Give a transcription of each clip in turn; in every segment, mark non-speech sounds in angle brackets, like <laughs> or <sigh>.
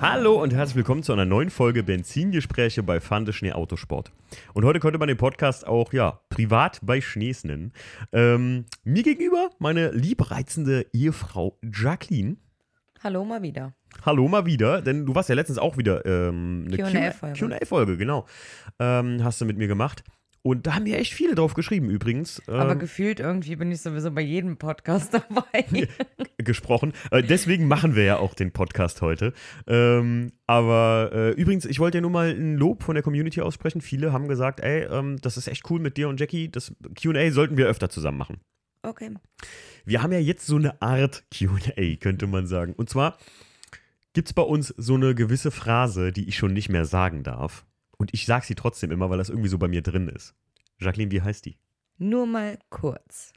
Hallo und herzlich willkommen zu einer neuen Folge Benzingespräche bei Fande Schnee Autosport. Und heute könnte man den Podcast auch, ja, privat bei Schnees nennen. Ähm, mir gegenüber meine liebreizende Ehefrau Jacqueline. Hallo mal wieder. Hallo mal wieder, denn du warst ja letztens auch wieder ähm, eine Q&A-Folge. QA-Folge, genau. Ähm, hast du mit mir gemacht. Und da haben mir echt viele drauf geschrieben übrigens. Aber Ähm, gefühlt irgendwie bin ich sowieso bei jedem Podcast <laughs> dabei. gesprochen. Äh, deswegen machen wir ja auch den Podcast heute. Ähm, aber äh, übrigens, ich wollte ja nur mal ein Lob von der Community aussprechen. Viele haben gesagt, ey, ähm, das ist echt cool mit dir und Jackie. Das QA sollten wir öfter zusammen machen. Okay. Wir haben ja jetzt so eine Art QA, könnte man sagen. Und zwar gibt es bei uns so eine gewisse Phrase, die ich schon nicht mehr sagen darf. Und ich sage sie trotzdem immer, weil das irgendwie so bei mir drin ist. Jacqueline, wie heißt die? Nur mal kurz.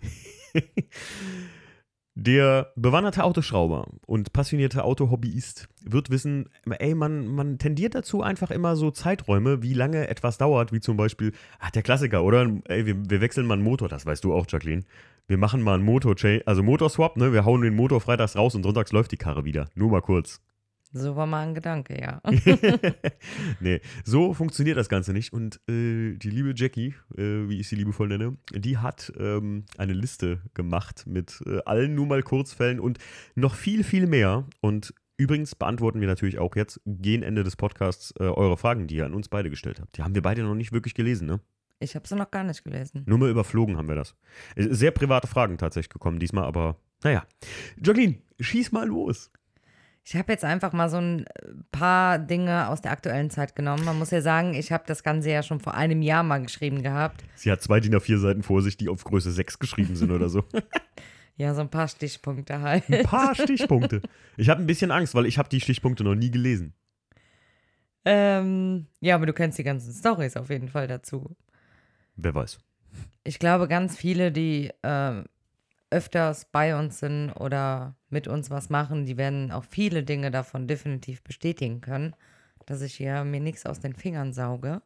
<laughs> Der bewanderte Autoschrauber und passionierte Autohobbyist wird wissen, ey, man, man tendiert dazu einfach immer so Zeiträume, wie lange etwas dauert, wie zum Beispiel, ach, der Klassiker, oder? Ey, wir, wir wechseln mal einen Motor, das weißt du auch, Jacqueline. Wir machen mal einen Motor, also Motorswap, ne? Wir hauen den Motor freitags raus und sonntags läuft die Karre wieder. Nur mal kurz. So war mal ein Gedanke, ja. <laughs> <laughs> nee, so funktioniert das Ganze nicht. Und äh, die liebe Jackie, äh, wie ich sie liebevoll nenne, die hat ähm, eine Liste gemacht mit äh, allen nur mal Kurzfällen und noch viel, viel mehr. Und übrigens beantworten wir natürlich auch jetzt gegen Ende des Podcasts äh, eure Fragen, die ihr an uns beide gestellt habt. Die haben wir beide noch nicht wirklich gelesen, ne? Ich habe sie noch gar nicht gelesen. Nur mal überflogen haben wir das. Äh, Sehr private Fragen tatsächlich gekommen diesmal, aber naja. Jacqueline, schieß mal los. Ich habe jetzt einfach mal so ein paar Dinge aus der aktuellen Zeit genommen. Man muss ja sagen, ich habe das Ganze ja schon vor einem Jahr mal geschrieben gehabt. Sie hat zwei DIN A4 Seiten vor sich, die auf Größe 6 geschrieben sind oder so. <laughs> Ja, so ein paar Stichpunkte halt. Ein paar Stichpunkte. Ich habe ein bisschen Angst, weil ich habe die Stichpunkte noch nie gelesen. ähm, ja, aber du kennst die ganzen Stories auf jeden Fall dazu. Wer weiß. Ich glaube, ganz viele, die äh, öfters bei uns sind oder mit uns was machen, die werden auch viele Dinge davon definitiv bestätigen können, dass ich hier mir nichts aus den Fingern sauge.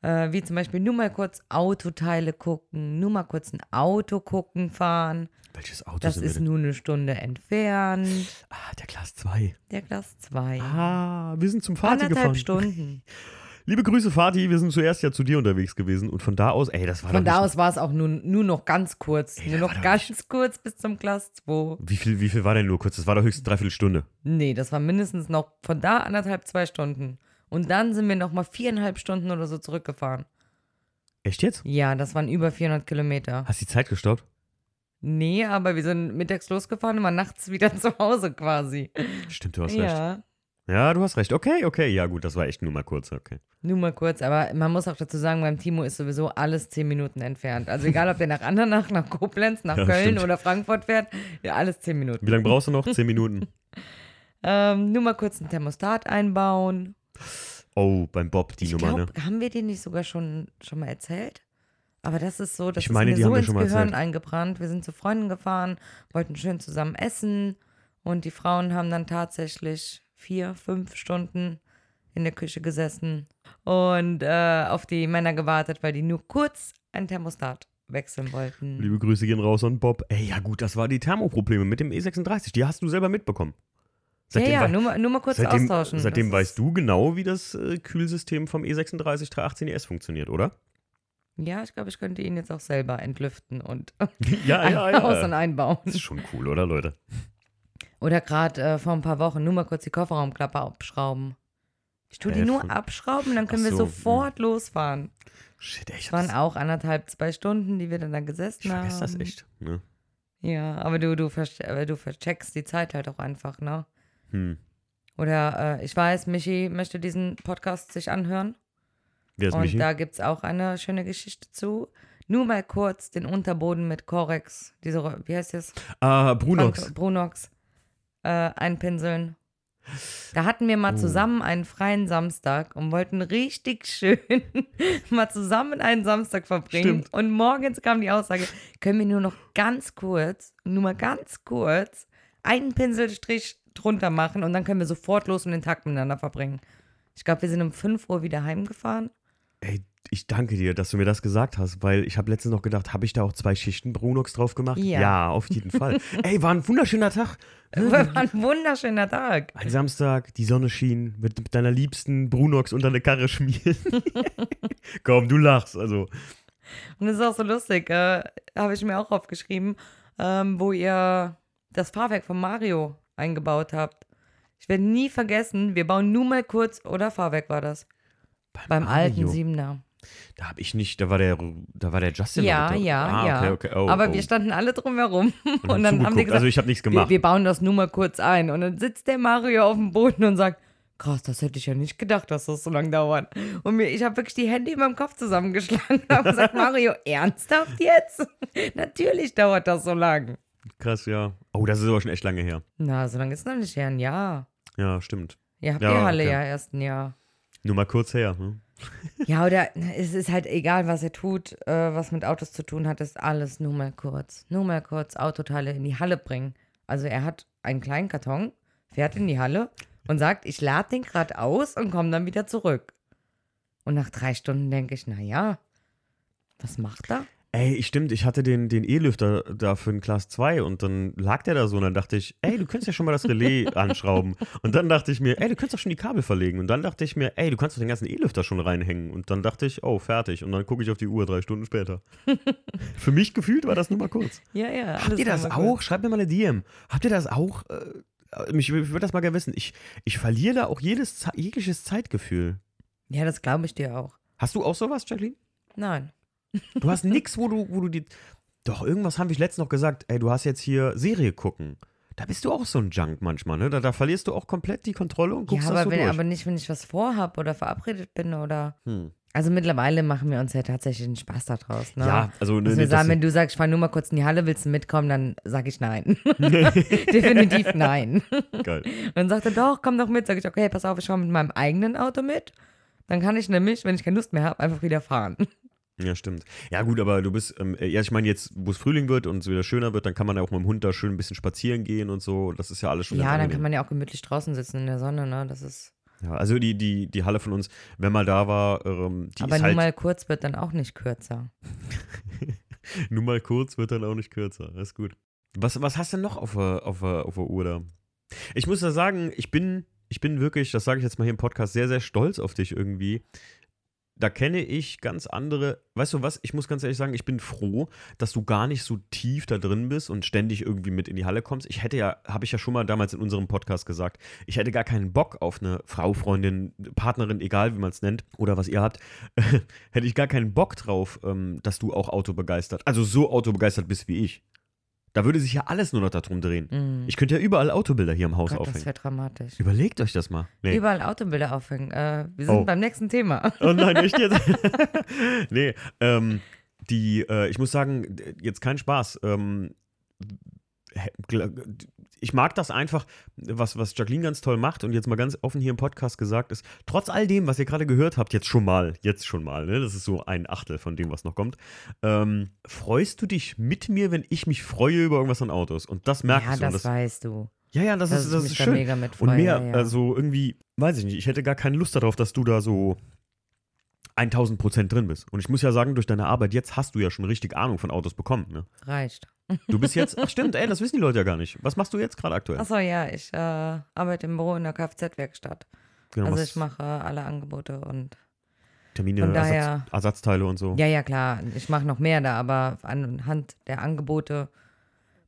Äh, wie zum Beispiel nur mal kurz Autoteile gucken, nur mal kurz ein Auto gucken fahren. Welches Auto Das ist nur eine Stunde entfernt. Ah, der Class 2. Der Glas 2. Ah, wir sind zum Anderthalb gefahren. Stunden. <laughs> Liebe Grüße, Vati. Wir sind zuerst ja zu dir unterwegs gewesen und von da aus, ey, das war Von da nicht- aus war es auch nur, nur noch ganz kurz. Ey, nur noch ganz kurz bis zum Glas 2. Wie viel, wie viel war denn nur kurz? Das war doch höchstens dreiviertel Stunde. Nee, das war mindestens noch von da anderthalb, zwei Stunden. Und dann sind wir noch mal viereinhalb Stunden oder so zurückgefahren. Echt jetzt? Ja, das waren über 400 Kilometer. Hast du die Zeit gestoppt? Nee, aber wir sind mittags losgefahren und waren nachts wieder <laughs> zu Hause quasi. Stimmt, du hast recht. Ja, du hast recht. Okay, okay. Ja, gut, das war echt nur mal kurz. Okay. nur mal kurz. Aber man muss auch dazu sagen, beim Timo ist sowieso alles zehn Minuten entfernt. Also egal, ob der nach Andernach, nach Koblenz, nach Ja, Köln stimmt. oder Frankfurt fährt, ja, alles zehn Minuten. Wie lange brauchst du noch? Zehn Minuten. <laughs> Ähm, nur mal kurz ein Thermostat einbauen. Oh, beim Bob die Ich Nummer, ne? glaube, haben wir den nicht sogar schon, schon mal erzählt? Aber das ist so, das Ich meine, ist die mir haben so wir ins schon mal Gehirn erzählt. eingebrannt. Wir sind zu Freunden gefahren, wollten schön zusammen essen und die Frauen haben dann tatsächlich vier, fünf Stunden in der Küche gesessen und äh, auf die Männer gewartet, weil die nur kurz ein Thermostat wechseln wollten. Liebe Grüße gehen raus an Bob. Ey, ja gut, das war die Thermoprobleme mit dem E36. Die hast du selber mitbekommen. ja, ja, wei- nur mal, nur mal kurz seitdem, austauschen. Seitdem Das weißt du genau, wie das äh, Kühlsystem vom E E36 318 ES funktioniert, oder? Ja, ich glaube, ich könnte ihn jetzt auch selber entlüften und <laughs> ja, <laughs> aus- und einbauen. Das ist schon cool, oder Leute? Oder gerade äh, vor ein paar Wochen nur mal kurz die Kofferraumklappe abschrauben. Ich tue die nur abschrauben, dann können Ach wir so, sofort losfahren. Shit, ich Es waren auch anderthalb, zwei Stunden, die wir dann da gesessen ich haben. vergesse das echt. Ne? Ja, aber du, du, äh, du vercheckst die Zeit halt auch einfach, ne? Hm. Oder äh, ich weiß, Michi möchte diesen Podcast sich anhören. Wer ist und Michi? da gibt es auch eine schöne Geschichte zu. Nur mal kurz den Unterboden mit Corex, diese, wie heißt das? Ah, Brunox. Frank- Brunox äh, einpinseln. Da hatten wir mal Oh. zusammen einen freien Samstag und wollten richtig schön <laughs> mal zusammen einen Samstag verbringen. Stimmt. Und morgens kam die Aussage, können wir nur noch ganz kurz, nur mal ganz kurz, einen Pinselstrich drunter machen und dann können wir sofort los und den Tag miteinander verbringen. Ich glaube, wir sind um 5 Uhr wieder heimgefahren. Ey, ich danke dir, dass du mir das gesagt hast, weil ich habe letztens noch gedacht, habe ich da auch zwei Schichten Brunox drauf gemacht? Ja. auf jeden Fall. <laughs> Ey, war ein wunderschöner Tag. War ein wunderschöner Tag. Ein Samstag, die Sonne schien, mit, mit deiner liebsten Brunox unter eine Karre schmieren. <laughs> Komm, du lachst, also. Und das ist auch so lustig, äh, habe ich mir auch aufgeschrieben, ähm, wo ihr das Fahrwerk von Mario eingebaut habt. Ich werde nie vergessen, wir bauen nur mal kurz, oder Fahrwerk war das? Beim alten Mario. Siebener. Da habe ich nicht, da war der, da war der Justin. Ja, mit ja, ah, ja. Okay, okay. Oh, Aber oh. wir standen alle drumherum <laughs> und, haben dann haben die gesagt, also ich habe nichts wir, gemacht. wir bauen das nur mal kurz ein. Und dann sitzt der Mario auf dem Boden und sagt, krass, das hätte ich ja nicht gedacht, dass das so lange dauert. Und mir, ich habe wirklich die Hände in meinem Kopf zusammengeschlagen und habe gesagt, <laughs> Mario, ernsthaft jetzt? <laughs> Natürlich dauert das so lang. Krass, ja. Oh, das ist aber schon echt lange her. Na, so lange ist noch nicht her, ein Jahr. Ja, stimmt. Ihr habt Ja, die Halle okay. ja erst ein Jahr. Nur mal kurz her. Ne? Ja, oder es ist halt egal, was ihr tut, äh, was mit Autos zu tun hat, ist alles nur mal kurz. Nur mal kurz Autoteile in die Halle bringen. Also er hat einen kleinen Karton, fährt in die Halle und sagt, ich lade den gerade aus und komme dann wieder zurück. Und nach drei Stunden denke ich, naja, was macht er? Ey, stimmt, ich hatte den, den E-Lüfter da für den Class 2 und dann lag der da so und dann dachte ich, ey, du könntest ja schon mal das Relais <laughs> anschrauben. Und dann dachte ich mir, ey, du könntest doch schon die Kabel verlegen. Und dann dachte ich mir, ey, du kannst doch den ganzen E-Lüfter schon reinhängen. Und dann dachte ich, oh, fertig. Und dann gucke ich auf die Uhr drei Stunden später. <laughs> für mich gefühlt war das nur mal kurz. Ja, ja. Habt ihr das auch? Schreibt mir mal eine DM. Habt ihr das auch? Äh, mich, ich würde das mal gerne wissen. Ich, ich verliere da auch jedes, jegliches Zeitgefühl. Ja, das glaube ich dir auch. Hast du auch sowas, Jacqueline? Nein. Du hast nix, wo du, wo du die. Doch, irgendwas haben wir letztens noch gesagt. Ey, du hast jetzt hier Serie gucken. Da bist du auch so ein Junk manchmal, ne? Da, da verlierst du auch komplett die Kontrolle und guckst ja, das aber, so wenn, durch. aber nicht, wenn ich was vorhab oder verabredet bin oder. Hm. Also mittlerweile machen wir uns ja tatsächlich einen Spaß daraus. Ne? Ja, also ne, wir sagen, das, wenn du sagst, ich fahr nur mal kurz in die Halle, willst du mitkommen, dann sage ich nein. <laughs> <laughs> Definitiv nein. geil. <laughs> Und dann sagt er, doch, komm doch mit. Sag ich, okay, pass auf, ich fahre mit meinem eigenen Auto mit. Dann kann ich nämlich, wenn ich keine Lust mehr habe, einfach wieder fahren. Ja, stimmt. Ja, gut, aber du bist, ähm, ja, ich meine, jetzt, wo es Frühling wird und es wieder schöner wird, dann kann man ja auch mit dem Hund da schön ein bisschen spazieren gehen und so. Das ist ja alles schon Ja, dann kann man ja auch gemütlich draußen sitzen in der Sonne, ne? Das ist. Ja, also die, die, die Halle von uns, wenn mal da war, ähm, die aber ist nur halt mal kurz wird dann auch nicht kürzer. <laughs> nur mal kurz, wird dann auch nicht kürzer. Das ist gut. Was, was hast du denn noch auf der, auf, der, auf der Uhr da? Ich muss da sagen, ich bin, ich bin wirklich, das sage ich jetzt mal hier im Podcast, sehr, sehr stolz auf dich irgendwie. Da kenne ich ganz andere, weißt du was, ich muss ganz ehrlich sagen, ich bin froh, dass du gar nicht so tief da drin bist und ständig irgendwie mit in die Halle kommst. Ich hätte ja, habe ich ja schon mal damals in unserem Podcast gesagt, ich hätte gar keinen Bock auf eine Frau, Freundin, Partnerin, egal wie man es nennt oder was ihr habt, <laughs> hätte ich gar keinen Bock drauf, ähm, dass du auch autobegeistert, also so autobegeistert bist wie ich. Da würde sich ja alles nur noch darum drehen. Mhm. Ich könnte ja überall Autobilder hier im Haus Gott, das aufhängen. wäre dramatisch. Überlegt euch das mal. Nee. Überall Autobilder aufhängen. Äh, wir sind Oh. beim nächsten Thema. Oh nein, echt jetzt? <laughs> nee, ähm, die, äh, ich muss sagen, jetzt kein Spaß. Ähm, ich mag das einfach, was, was Jacqueline ganz toll macht und jetzt mal ganz offen hier im Podcast gesagt ist, trotz all dem, was ihr gerade gehört habt, jetzt schon mal, jetzt schon mal, ne? das ist so ein Achtel von dem, was noch kommt, ähm, freust du dich mit mir, wenn ich mich freue über irgendwas an Autos? Und das merkst ja, du. und das, weißt du. ja, ja, das, dass ist, das ist schön. mega mitfreue, Und mehr, ja. also irgendwie, weiß ich nicht, ich hätte gar keine Lust darauf, dass du da so 1000 Prozent drin bist. Und ich muss ja sagen, durch deine Arbeit jetzt hast du ja schon richtig Ahnung von Autos bekommen. Ne? Reicht. Du bist jetzt, ach stimmt, ey, das wissen die Leute ja gar nicht. Was machst du jetzt gerade aktuell? Achso, ja, ich äh, arbeite im Büro in der Kfz-Werkstatt. Genau, also ich mache alle Angebote und Termine, daher- Ersatz, Ersatzteile und so. ja, ja, klar, ich mache noch mehr da, aber anhand der Angebote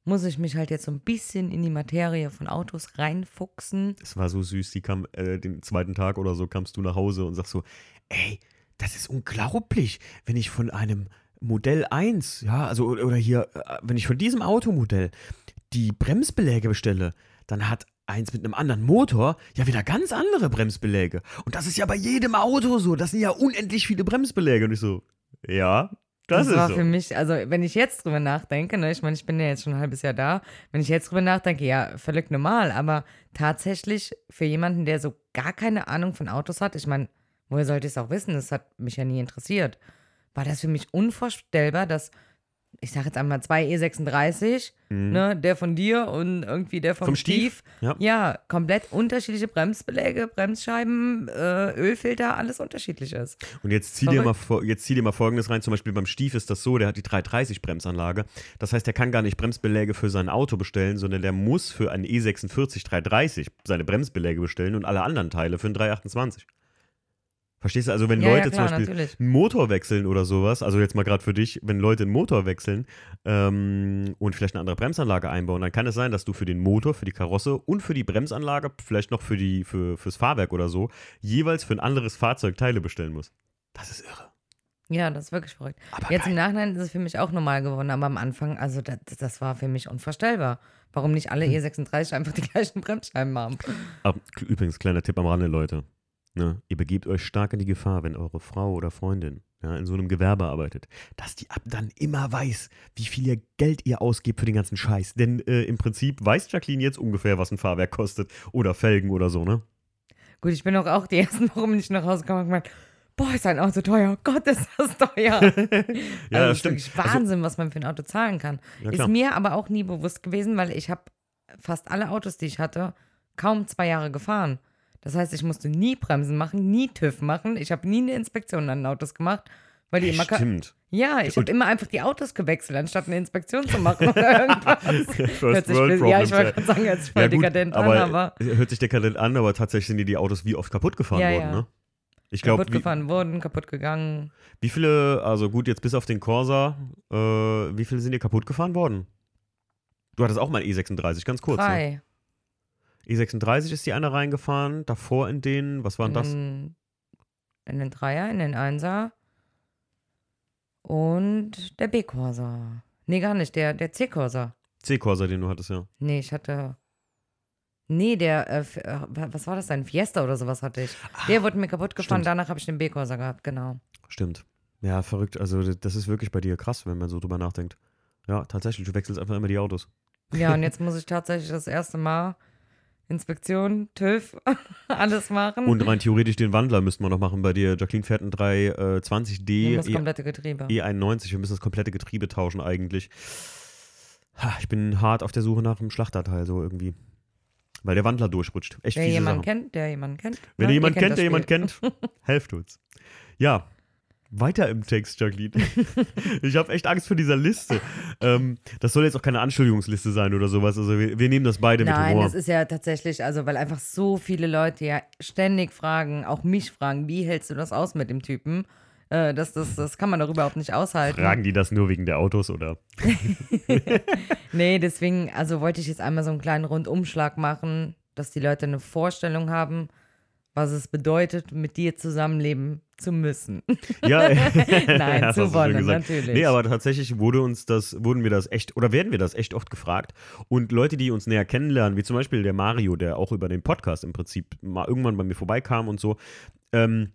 muss ich mich halt jetzt so ein bisschen in die Materie von Autos reinfuchsen. Es war so süß, die kam, äh, den zweiten Tag oder so, kamst du nach Hause und sagst so, ey, das ist unglaublich, wenn ich von einem Modell 1, ja, also oder hier, äh, wenn ich von diesem Automodell die Bremsbeläge bestelle, dann hat eins mit einem anderen Motor ja wieder ganz andere Bremsbeläge. Und das ist ja bei jedem Auto so. Das sind ja unendlich viele Bremsbeläge. Und ich so, ja, das, Das, war ist für so. mich, also wenn ich jetzt drüber nachdenke, ne, ich meine, ich bin ja jetzt schon ein halbes Jahr da, wenn ich jetzt drüber nachdenke, ja, völlig normal, aber tatsächlich für jemanden, der so gar keine Ahnung von Autos hat, ich meine, woher sollte ich es auch wissen? Das hat mich ja nie interessiert. War das für mich unvorstellbar, dass ich sage jetzt einmal zwei E36, ne, der von dir und irgendwie der vom, Mhm. Vom Stief, Stief. ja. komplett unterschiedliche Bremsbeläge, Bremsscheiben, äh, Ölfilter, alles unterschiedlich ist. Und jetzt zieh, dir mal, jetzt zieh dir mal Folgendes rein. Zum Beispiel beim Stief ist das so, der hat die 330 Bremsanlage. Das heißt, der kann gar nicht Bremsbeläge für sein Auto bestellen, sondern der muss für einen E E46 330 seine Bremsbeläge bestellen und alle anderen Teile für einen 328. Verstehst du? Also wenn Ja, ja, Leute klar, zum Beispiel natürlich. einen Motor wechseln oder sowas, also jetzt mal gerade für dich, wenn Leute einen Motor wechseln ähm, und vielleicht eine andere Bremsanlage einbauen, dann kann es sein, dass du für den Motor, für die Karosse und für die Bremsanlage, vielleicht noch für die, für, fürs Fahrwerk oder so, jeweils für ein anderes Fahrzeug Teile bestellen musst. Das ist irre. Ja, das ist wirklich verrückt. Aber Jetzt geil. im Nachhinein ist es für mich auch normal geworden, aber am Anfang, also das, das war für mich unvorstellbar. Warum nicht Hm. alle E36 einfach die gleichen Bremsscheiben haben? Übrigens, kleiner Tipp am Rande, Leute. Ne, ihr begebt euch stark in die Gefahr, wenn eure Frau oder Freundin ja, in so einem Gewerbe arbeitet, dass die ab dann immer weiß, wie viel ihr Geld ihr ausgebt für den ganzen Scheiß. Denn äh, im Prinzip weiß Jacqueline jetzt ungefähr, was ein Fahrwerk kostet oder Felgen oder so, ne? Gut, ich bin auch, auch die ersten Wochen nicht nach Hause gekommen und gemeint, boah, ist ein Auto teuer, Gott, ist das teuer. <laughs> Ja, also das das ist stimmt. wirklich Wahnsinn, was man für ein Auto zahlen kann. Ja, ist mir aber auch nie bewusst gewesen, weil ich habe fast alle Autos, die ich hatte, kaum zwei Jahre gefahren. Das heißt, ich musste nie Bremsen machen, nie TÜV machen. Ich habe nie eine Inspektion an den Autos gemacht, weil die immer Stimmt. Ja, ich habe immer einfach die Autos gewechselt, anstatt eine Inspektion zu machen oder <laughs> irgendwas. First sich World ja, ich wollte gerade sagen, hört sich voll Ja, gut, dekadent aber, an, aber hört sich dekadent an, aber tatsächlich sind dir die Autos wie oft kaputt gefahren Ja, worden, ja. ne? Ich glaube, kaputt wie, gefahren wurden, kaputt gegangen. wie viele, also gut, jetzt bis auf den Corsa, äh, wie viele sind dir kaputt gefahren worden? Du hattest auch mal einen E36, ganz kurz. Ne? Drei. E36 ist die eine reingefahren, davor in den, was waren in, das? Den, in den Dreier, in den Einser und der B-Corsa. Nee, gar nicht, der, der C-Corsa. C-Corsa, den du hattest, ja. Nee, ich hatte. Nee, der, äh, äh, was war das denn? Fiesta oder sowas hatte ich. Der wurde mir kaputt gefahren, stimmt. danach habe ich den B-Corsa gehabt, genau. Stimmt. Ja, verrückt. Also, das ist wirklich bei dir krass, wenn man so drüber nachdenkt. Ja, tatsächlich, du wechselst einfach immer die Autos. Ja, und <laughs> jetzt muss ich tatsächlich das erste Mal Inspektion, TÜV, <laughs> alles machen. Und rein theoretisch den Wandler müssten wir noch machen bei dir. Jacqueline fährt Nur 320D das E, komplette Getriebe. E91. Wir müssen das komplette Getriebe tauschen eigentlich. Ha, Ich bin hart auf der Suche nach einem Schlachterteil, so irgendwie. Weil der Wandler durchrutscht. Echt Wer jemanden Sache. kennt, der jemanden kennt. Wenn ne? ihr jemanden kennt der jemand Spiel. kennt, <laughs> helft uns. Ja, weiter im Text, Jacqueline. <laughs> ich habe echt Angst vor dieser Liste. Ähm, das soll jetzt auch keine Anschuldigungsliste sein oder sowas. Also wir, wir nehmen das beide mit Nein, Humor. das ist ja tatsächlich, also weil einfach so viele Leute ja ständig fragen, auch mich fragen, wie hältst du das aus mit dem Typen? Äh, das, das, das kann man doch überhaupt nicht aushalten. Fragen die das nur wegen der Autos oder? <laughs> Nee, deswegen, also wollte ich jetzt einmal so einen kleinen Rundumschlag machen, dass die Leute eine Vorstellung haben, was es bedeutet, mit dir zusammenleben zu müssen. <laughs> Ja, <laughs> Nein, <laughs> das zu wollen, natürlich. Nee, aber tatsächlich wurde uns das, wurden wir das echt, oder werden wir das echt oft gefragt. Und Leute, die uns näher kennenlernen, wie zum Beispiel der Mario, der auch über den Podcast im Prinzip mal irgendwann bei mir vorbeikam und so, ähm,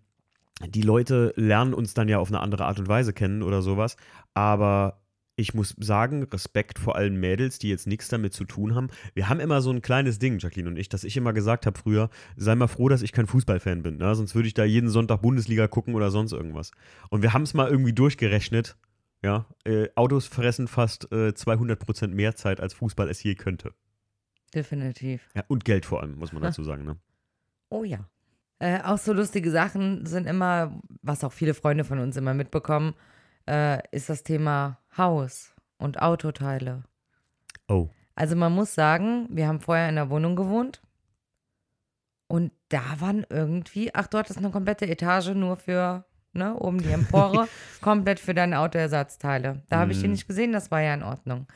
die Leute lernen uns dann ja auf eine andere Art und Weise kennen oder sowas. Aber ich muss sagen, Respekt vor allen Mädels, die jetzt nichts damit zu tun haben. Wir haben immer so ein kleines Ding, Jacqueline und ich, dass ich immer gesagt habe früher, sei mal froh, dass ich kein Fußballfan bin. Ne? Sonst würde ich da jeden Sonntag Bundesliga gucken oder sonst irgendwas. Und wir haben es mal irgendwie durchgerechnet. Ja, äh, Autos fressen fast äh, 200% mehr Zeit, als Fußball es je könnte. Definitiv. Ja, und Geld vor allem, muss man dazu sagen. Ne? Oh ja. Äh, auch so lustige Sachen sind immer, was auch viele Freunde von uns immer mitbekommen, äh, ist das Thema Haus und Autoteile. Oh. Also man muss sagen, wir haben vorher in der Wohnung gewohnt und da waren irgendwie, ach, du hattest eine komplette Etage nur für, ne, oben die Empore, <laughs> komplett für deine Autoersatzteile. Da habe ich die Mhm. nicht gesehen, das war ja in Ordnung.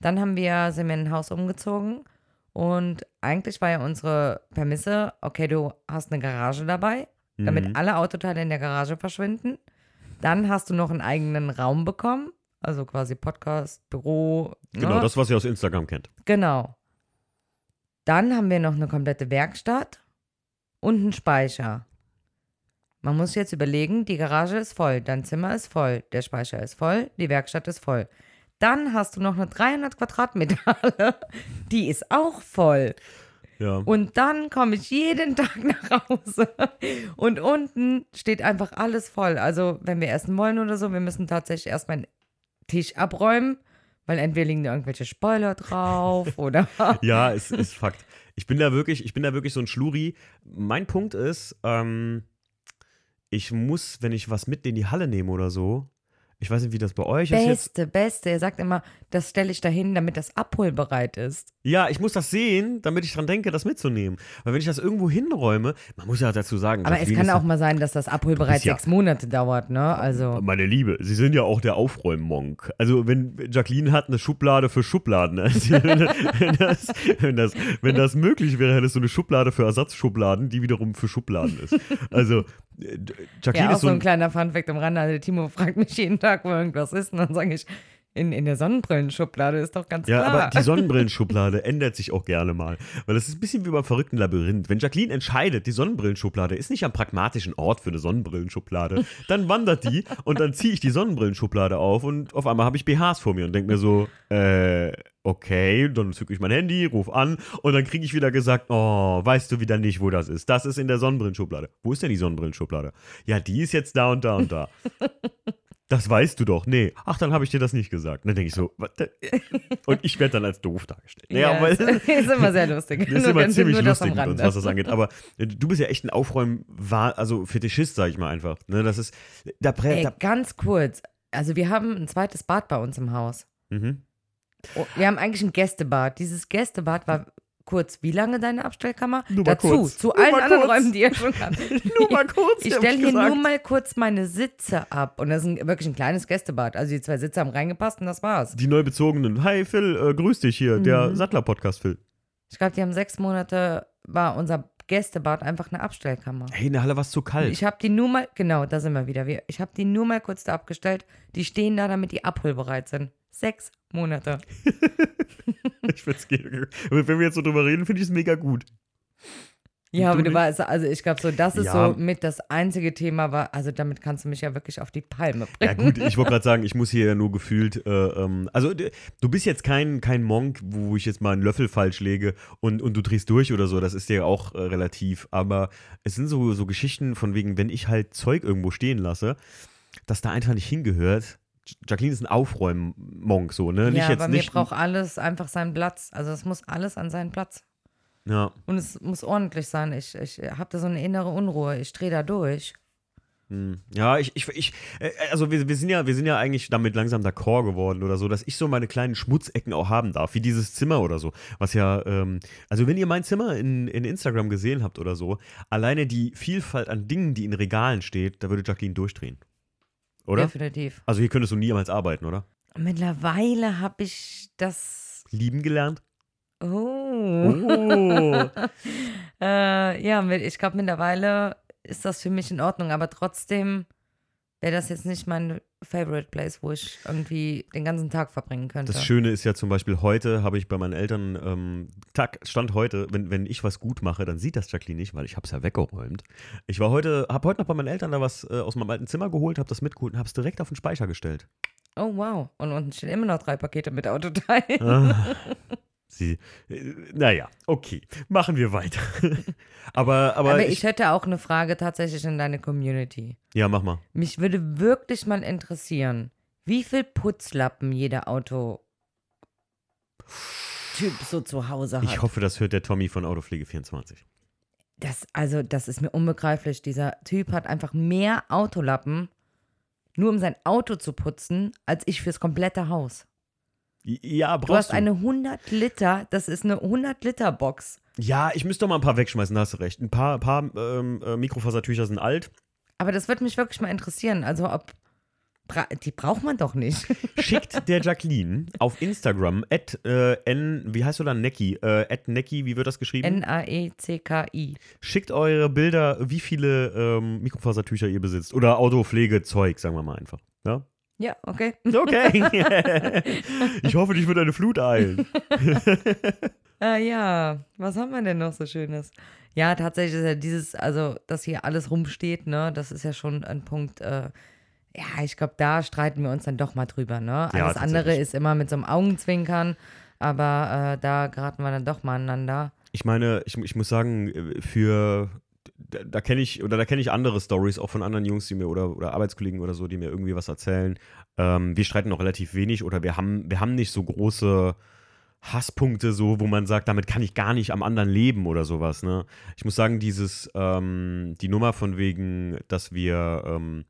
Dann haben wir, sind wir in ein Haus umgezogen und eigentlich war ja unsere Permisse, okay, du hast eine Garage dabei, damit Mhm. alle Autoteile in der Garage verschwinden. Dann hast du noch einen eigenen Raum bekommen, also quasi Podcast, Büro. Genau, ne? das, was ihr aus Instagram kennt. Genau. Dann haben wir noch eine komplette Werkstatt und einen Speicher. Man muss jetzt überlegen, die Garage ist voll, dein Zimmer ist voll, der Speicher ist voll, die Werkstatt ist voll. Dann hast du noch eine 300 Quadratmeter Halle, die ist auch voll. Ja. Und dann komme ich jeden <laughs> Tag nach Hause und unten steht einfach alles voll. Also wenn wir essen wollen oder so, wir müssen tatsächlich erstmal in Tisch abräumen, weil entweder liegen da irgendwelche Spoiler drauf <laughs> oder. Ja, es ist Fakt. Ich bin da wirklich, ich bin da wirklich so ein Schluri. Mein Punkt ist, ähm, ich muss, wenn ich was mit in die Halle nehme oder so, ich weiß nicht, wie das bei euch ist jetzt. Beste, beste. Er sagt immer, das stelle ich dahin, damit das abholbereit ist. Ja, ich muss das sehen, damit ich dran denke, das mitzunehmen. Weil wenn ich das irgendwo hinroime, man muss ja dazu sagen, Aber es kann ist auch mal sein, dass das abholbereit ja- sechs Monate dauert, ne? Also. Meine Liebe, Sie sind ja auch der Aufräummonk. Also wenn Jacqueline hat eine Schublade für Schubladen. Also, <laughs> wenn, wenn, das, wenn, das, wenn das möglich wäre, hättest du eine Schublade für Ersatzschubladen, die wiederum für Schubladen ist. Also äh, Jacqueline Ja, auch ist so so ein ein kleiner Funfact am Rande. Also Timo fragt mich jeden Tag, wo irgendwas ist. Und dann sage ich, in, in der Sonnenbrillenschublade ist doch ganz Ja, klar. aber die <laughs> Sonnenbrillenschublade ändert sich auch gerne mal. Weil das ist ein bisschen wie beim verrückten Labyrinth. Wenn Jacqueline entscheidet, die Sonnenbrillenschublade ist nicht am pragmatischen Ort für eine Sonnenbrillenschublade, dann wandert die und dann ziehe ich die Sonnenbrillenschublade auf und auf einmal habe ich BHs vor mir und denke mir so, äh, okay, dann zücke ich mein Handy, ruf an und dann kriege ich wieder gesagt, oh, weißt du wieder nicht, wo das ist. Das ist in der Sonnenbrillenschublade. Wo ist denn die Sonnenbrillenschublade? Ja, die ist jetzt da und da und da. <laughs> Das weißt du doch. Nee. Ach, dann habe ich dir das nicht gesagt. Dann denke ich so, was, und ich werde dann als doof dargestellt. ja, aber <laughs> ist, immer sehr lustig. das ist immer ziemlich lustig mit uns, was das angeht. Aber äh, du bist ja echt ein Aufräumen, also Fetischist, sag ich mal einfach. Ne, das ist, da, Ey, da ganz kurz. Also wir haben ein zweites Bad bei uns im Haus. mhm. Oh, Wir haben eigentlich ein Gästebad. Dieses Gästebad war kurz, wie lange deine Abstellkammer? Nur Dazu, kurz. zu Nur allen anderen kurz. Räumen, die ihr schon habt. <laughs> Nur mal kurz, Ich stelle hier gesagt. nur mal kurz meine Sitze ab. Und das ist ein, wirklich ein kleines Gästebad. Also die zwei Sitze haben reingepasst und das war's. Die Neubezogenen. Hi Phil, äh, grüß dich hier, Mhm. der Sattler-Podcast Phil. Ich glaube, die haben sechs Monate, war unser Gästebad einfach eine Abstellkammer. Hey, in der Halle war es zu kalt. Ich habe die nur mal, genau, da sind wir wieder. Ich habe die nur mal kurz da abgestellt. Die stehen da, damit die abholbereit sind. Sechs Monate. <laughs> Ich find's ge- Wenn wir jetzt so drüber reden, finde ich es mega gut. Ja, aber du weißt, also ich glaube so, das ist Ja. so mit das einzige Thema war, also damit kannst du mich ja wirklich auf die Palme Ja bringen. gut, ich wollte <laughs> gerade sagen, ich muss hier ja nur gefühlt, äh, ähm, also du bist jetzt kein, kein Monk, wo ich jetzt mal einen Löffel falsch lege und, und du drehst durch oder so, das ist dir auch äh, relativ, aber es sind so, so Geschichten von wegen, wenn ich halt Zeug irgendwo stehen lasse, dass da einfach nicht hingehört. Jacqueline ist ein Aufräumen-Monk, so, ne? Ja, nicht jetzt aber mir nicht. braucht alles einfach seinen Platz. Also es muss alles an seinen Platz. Ja, Und es muss ordentlich sein. Ich, ich habe da so eine innere Unruhe. Ich drehe da durch. hm. ja, ich, ich, ich äh, also wir, wir sind ja, wir sind ja eigentlich damit langsam d'accord geworden oder so, dass ich so meine kleinen Schmutzecken auch haben darf, wie dieses Zimmer oder so. Was ja, ähm, also wenn ihr mein Zimmer in, in Instagram gesehen habt oder so, alleine die Vielfalt an Dingen, die in Regalen steht, da würde Jacqueline durchdrehen. Oder? Definitiv. Also hier könntest du niemals arbeiten, oder? Mittlerweile habe ich das. Lieben gelernt? Oh. Oh. <laughs> Äh, ja, ich glaube, mittlerweile ist das für mich in Ordnung, aber trotzdem wäre das jetzt nicht mein Favorite Place, wo ich irgendwie den ganzen Tag verbringen könnte. Das Schöne ist ja zum Beispiel heute habe ich bei meinen Eltern, ähm, Tag, Stand heute, wenn, wenn ich was gut mache, dann sieht das Jacqueline nicht, weil ich habe es ja weggeräumt. Ich war heute, habe heute noch bei meinen Eltern da was äh, aus meinem alten Zimmer geholt, habe das mitgeholt und habe es direkt auf den Speicher gestellt. Oh, wow. Und unten stehen immer noch drei Pakete mit Autoteilen. Ah, <laughs> Sie, äh, naja, okay, machen wir weiter. <laughs> aber, aber, Aber, ich, ich, hätte auch eine Frage tatsächlich in deine Community. ja, mach mal. Mich würde wirklich mal interessieren, wie viel Putzlappen jeder Autotyp so zu Hause hat. Ich hoffe, das hört der Tommy von Autopflege 24. Das, also, das ist mir unbegreiflich. Dieser Typ hat einfach mehr Autolappen, nur um sein Auto zu putzen, als ich fürs komplette Haus. Ja, brauchst Du hast eine 100 Liter, das ist eine 100 Liter Box. Ja, ich müsste doch mal ein paar wegschmeißen, da hast du recht. Ein paar, paar ähm, äh, Mikrofasertücher sind alt. Aber das würde mich wirklich mal interessieren. Also, ob. Die braucht man doch nicht. <laughs> Schickt der Jacqueline auf Instagram at äh, n, wie heißt du da, Necki, äh, at Necki, wie wird das geschrieben? N-A-E-C-K-I. Schickt eure Bilder, wie viele ähm, Mikrofasertücher ihr besitzt. Oder Autopflegezeug, sagen wir mal einfach. Ja? Ja, okay. Okay. <laughs> ich hoffe, dich wird eine Flut eilen. Äh, <laughs> ja, was haben wir denn noch so Schönes? Ja, tatsächlich ist ja dieses, also, dass hier alles rumsteht, ne, das ist ja schon ein Punkt, äh, ja, ich glaube, da streiten wir uns dann doch mal drüber, ne? Ja, Alles andere ist immer mit so einem Augenzwinkern, aber äh, da geraten wir dann doch mal aneinander. Ich meine, ich, ich muss sagen, äh, für da, kenne ich, oder da kenne ich andere Stories auch von anderen Jungs, die mir oder, oder Arbeitskollegen oder so, die mir irgendwie was erzählen. Ähm, wir streiten noch relativ wenig oder wir haben, wir haben nicht so große Hasspunkte, so, wo man sagt, damit kann ich gar nicht am anderen leben oder sowas. Ne? Ich muss sagen, dieses, ähm, die Nummer von wegen, dass wir ähm,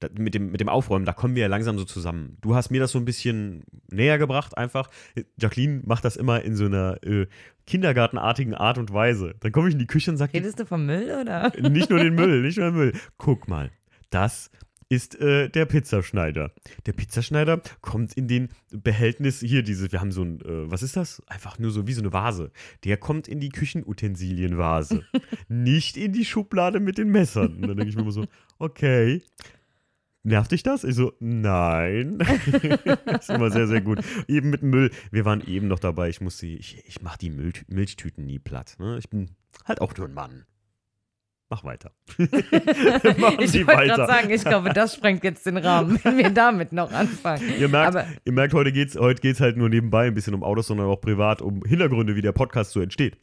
da, mit, dem, mit dem Aufräumen, da kommen wir ja langsam so zusammen. Du hast mir das so ein bisschen näher gebracht, einfach. Jacqueline macht das immer in so einer äh, kindergartenartigen Art und Weise. Dann komme ich in die Küche und sage. Redest du vom Müll oder? Nicht nur den <laughs> Müll, nicht nur den Müll. Guck mal, das ist äh, der Pizzaschneider. Der Pizzaschneider kommt in den Behältnis, hier diese, wir haben so ein, äh, was ist das? Einfach nur so wie so eine Vase. Der kommt in die Küchenutensilienvase, <laughs> nicht in die Schublade mit den Messern. Und dann denke ich mir immer so, okay. Nervt dich das? Ich so, nein. <laughs> ist immer sehr, sehr gut. Eben mit Müll. Wir waren eben noch dabei. Ich muss sie, ich, ich mache die Müll, Milchtüten nie platt. Ne? Ich bin halt auch nur ein Mann. Mach weiter. <laughs> ich wollte gerade sagen, ich glaube, das sprengt jetzt den Rahmen, wenn wir damit noch anfangen. Ihr merkt, Aber, ihr merkt heute geht es heute geht's halt nur nebenbei ein bisschen um Autos, sondern auch privat um Hintergründe, wie der Podcast so entsteht.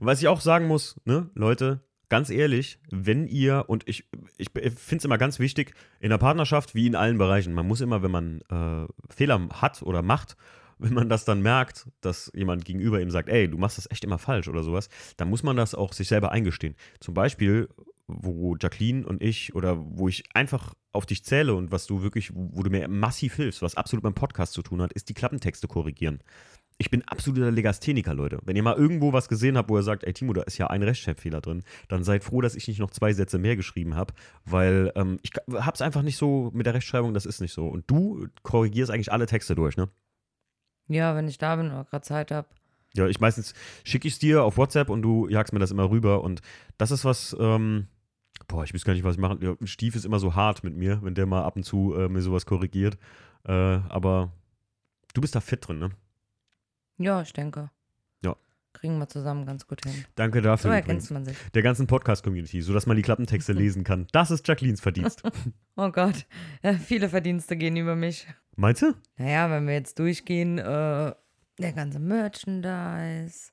Und was ich auch sagen muss, ne, Leute, ganz ehrlich, wenn ihr, und ich, ich finde es immer ganz wichtig, in der Partnerschaft wie in allen Bereichen, man muss immer, wenn man äh, Fehler hat oder macht, <laughs> wenn man das dann merkt, dass jemand gegenüber ihm sagt, ey, du machst das echt immer falsch oder sowas, dann muss man das auch sich selber eingestehen. Zum Beispiel, wo Jacqueline und ich oder wo ich einfach auf dich zähle und was du wirklich, wo du mir massiv hilfst, was absolut mit dem Podcast zu tun hat, ist die Klappentexte korrigieren. Ich bin absoluter Legastheniker, Leute. Wenn ihr mal irgendwo was gesehen habt, wo er sagt, ey Timo, da ist ja ein Rechtschreibfehler drin, dann seid froh, dass ich nicht noch zwei Sätze mehr geschrieben habe, weil ähm, ich hab's einfach nicht so mit der Rechtschreibung, das ist nicht so. Und du korrigierst eigentlich alle Texte durch, ne? Ja, wenn ich da bin oder gerade Zeit habe. Ja, ich meistens schicke ich es dir auf WhatsApp und du jagst mir das immer rüber. Und das ist was, ähm, boah, ich weiß gar nicht, was ich machen. Ja, Stief ist immer so hart mit mir, wenn der mal ab und zu äh, mir sowas korrigiert. Äh, aber du bist da fit drin, ne? Ja, ich denke. Ja. Kriegen wir zusammen ganz gut hin. Danke dafür. So ergänzt man sich. Der ganzen Podcast-Community, sodass man die Klappentexte <laughs> lesen kann. Das ist Jacquelines Verdienst. <laughs> oh Gott, ja, viele Verdienste gehen über mich. Meinst du? Naja, wenn wir jetzt durchgehen, äh, der ganze Merchandise.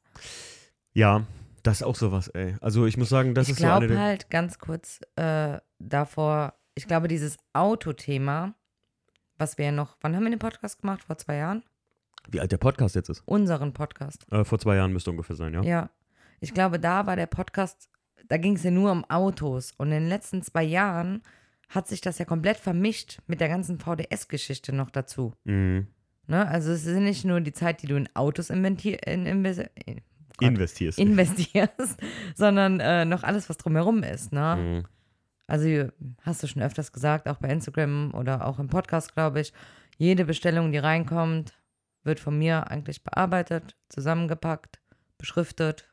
Ja, das ist auch sowas, ey. Also ich muss sagen, das ich ist so eine Ich glaube halt ganz kurz äh, davor, ich glaube dieses Autothema, was wir ja noch, wann haben wir den Podcast gemacht? Vor zwei Jahren? Wie alt der Podcast jetzt ist? Unseren Podcast. Äh, vor zwei Jahren müsste ungefähr sein, ja. Ja. Ich glaube, da war der Podcast, da ging es ja nur um Autos. Und in den letzten zwei Jahren hat sich das ja komplett vermischt mit der ganzen VDS-Geschichte noch dazu. Mhm. Ne? Also es ist nicht nur die Zeit, die du in Autos in, in, in, investierst. investierst, <laughs> sondern äh, noch alles, was drumherum ist. Ne? Mhm. Also hast du schon öfters gesagt, auch bei Instagram oder auch im Podcast, glaube ich, jede Bestellung, die reinkommt, wird von mir eigentlich bearbeitet, zusammengepackt, beschriftet.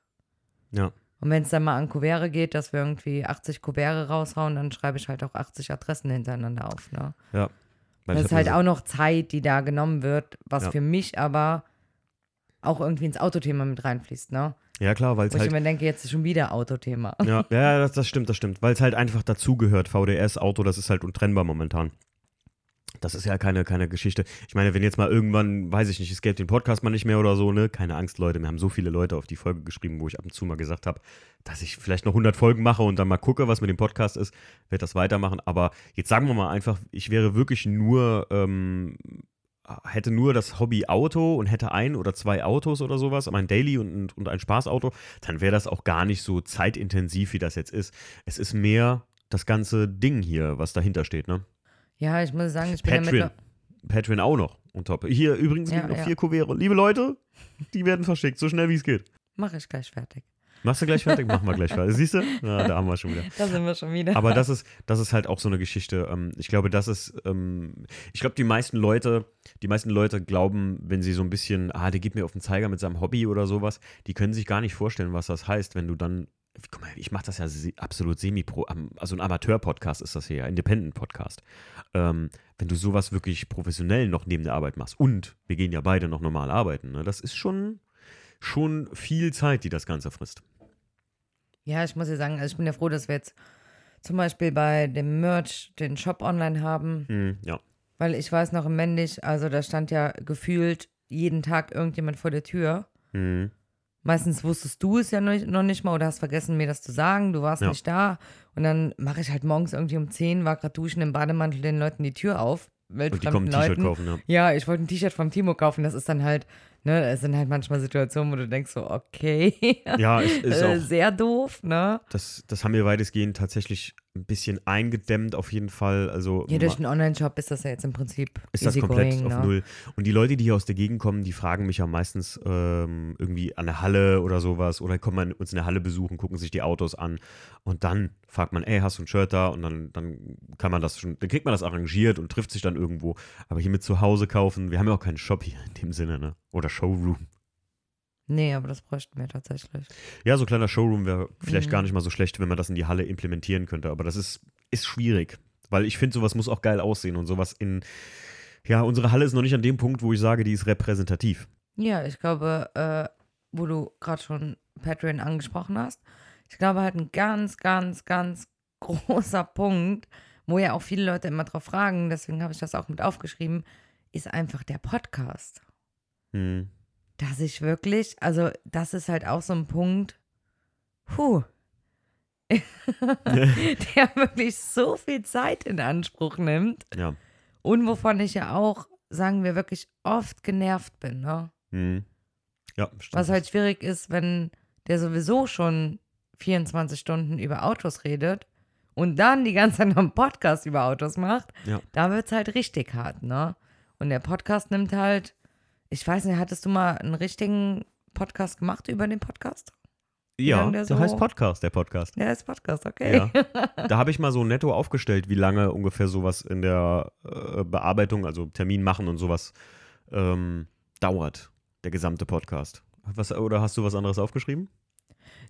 Ja. Und wenn es dann mal an Kuvere geht, dass wir irgendwie 80 Kuvere raushauen, dann schreibe ich halt auch 80 Adressen hintereinander auf. Ne? Ja. Das ist halt auch noch Zeit, die da genommen wird, was Ja. für mich aber auch irgendwie ins Autothema mit reinfließt. Ne? Ja, klar, weil es Wo ich halt. immer denke, jetzt ist schon wieder Autothema. Ja, <laughs> ja, ja, das, das stimmt, das stimmt. Weil es halt einfach dazugehört. VDS, Auto, das ist halt untrennbar momentan. Das ist ja keine, keine Geschichte. Ich meine, wenn jetzt mal irgendwann, weiß ich nicht, es gäbe den Podcast mal nicht mehr oder so, ne? Keine Angst, Leute. Wir haben so viele Leute auf die Folge geschrieben, wo ich ab und zu mal gesagt habe, dass ich vielleicht noch 100 Folgen mache und dann mal gucke, was mit dem Podcast ist, werde das weitermachen. Aber jetzt sagen wir mal einfach, ich wäre wirklich nur, ähm, hätte nur das Hobby Auto und hätte ein oder zwei Autos oder sowas, ein Daily und, und ein Spaßauto, dann wäre das auch gar nicht so zeitintensiv, wie das jetzt ist. Es ist mehr das ganze Ding hier, was dahinter steht, ne? Ja, ich muss sagen, ich bin ja Patreon. mit. Patreon auch noch. Und top. Hier übrigens Ja, noch ja. vier Kuvere. Liebe Leute, die werden verschickt, so schnell wie es geht. Mache ich gleich fertig. Machst du gleich fertig? Machen wir gleich <laughs> fertig. Siehst du? Ja, da haben wir schon wieder. Da sind wir schon wieder. Aber das ist, das ist halt auch so eine Geschichte. ähm, Ich glaube, das ist, ähm, ich glaube, die meisten Leute, die meisten Leute glauben, wenn sie so ein bisschen, ah, der geht mir auf den Zeiger mit seinem Hobby oder sowas, die können sich gar nicht vorstellen, was das heißt, wenn du dann, guck mal, ich mache das ja absolut semi-pro, also ein Amateur-Podcast ist das hier, ja, Independent-Podcast. Ähm, wenn du sowas wirklich professionell noch neben der Arbeit machst und wir gehen ja beide noch normal arbeiten, ne, das ist schon, schon viel Zeit, die das Ganze frisst. Ja, ich muss ja sagen, also ich bin ja froh, dass wir jetzt zum Beispiel bei dem Merch den Shop online haben, Hm, ja. weil ich weiß noch im Mendig, also da stand ja gefühlt jeden Tag irgendjemand vor der Tür. Hm. Meistens wusstest du es ja noch nicht, mal oder hast vergessen, mir das zu sagen. Du warst Ja. nicht da. Und dann mache ich halt morgens irgendwie um 10, war gerade duschen im Bademantel den Leuten die Tür auf. Und die kommen ein T-Shirt kaufen, ja. Ja, ich wollte ein T-Shirt vom Timo kaufen. Das ist dann halt, ne, es sind halt manchmal Situationen, wo du denkst so, okay, Ja, es <laughs> ist äh, auch, sehr doof, ne? das, das haben wir weitestgehend tatsächlich ein bisschen eingedämmt auf jeden Fall. Also Ja, durch einen Online-Shop ist das ja jetzt im Prinzip ist das komplett going, auf ne? Null. Und die Leute, die hier aus der Gegend kommen, die fragen mich ja meistens ähm, irgendwie an der Halle oder sowas oder kommen man uns in der Halle besuchen, gucken sich die Autos an und dann fragt man, ey, hast du ein Shirt da? Und dann, dann kann man das schon, dann kriegt man das arrangiert und trifft sich dann irgendwo. Aber hier mit zu Hause kaufen, wir haben ja auch keinen Shop hier in dem Sinne, ne? Oder Showroom. Nee, aber das bräuchten wir tatsächlich. Ja, so ein kleiner Showroom wäre vielleicht Mhm. gar nicht mal so schlecht, wenn man das in die Halle implementieren könnte. Aber das ist, ist schwierig. Weil ich finde, sowas muss auch geil aussehen und sowas in. Ja, unsere Halle ist noch nicht an dem Punkt, wo ich sage, die ist repräsentativ. Ja, ich glaube, äh, wo du gerade schon Patreon angesprochen hast, ich glaube halt ein ganz, ganz, ganz <laughs> großer Punkt, wo ja auch viele Leute immer drauf fragen, deswegen habe ich das auch mit aufgeschrieben, ist einfach der Podcast. Hm. Dass ich wirklich, also das ist halt auch so ein Punkt, puh, <laughs> der wirklich so viel Zeit in Anspruch nimmt Ja. und wovon ich ja auch, sagen wir, wirklich oft genervt bin, ne? Hm. Ja, stimmt. Was halt schwierig ist, wenn der sowieso schon 24 Stunden über Autos redet und dann die ganze Zeit noch einen Podcast über Autos macht, Ja. da wird es halt richtig hart, ne? Und der Podcast nimmt halt, ich weiß nicht, hattest du mal einen richtigen Podcast gemacht über den Podcast? ja, der, der so- heißt Podcast, der Podcast. Ja, ist Podcast, okay. Ja. <laughs> Da habe ich mal so netto aufgestellt, wie lange ungefähr sowas in der äh, Bearbeitung, also Termin machen und sowas ähm, dauert, der gesamte Podcast. Was, oder hast du was anderes aufgeschrieben?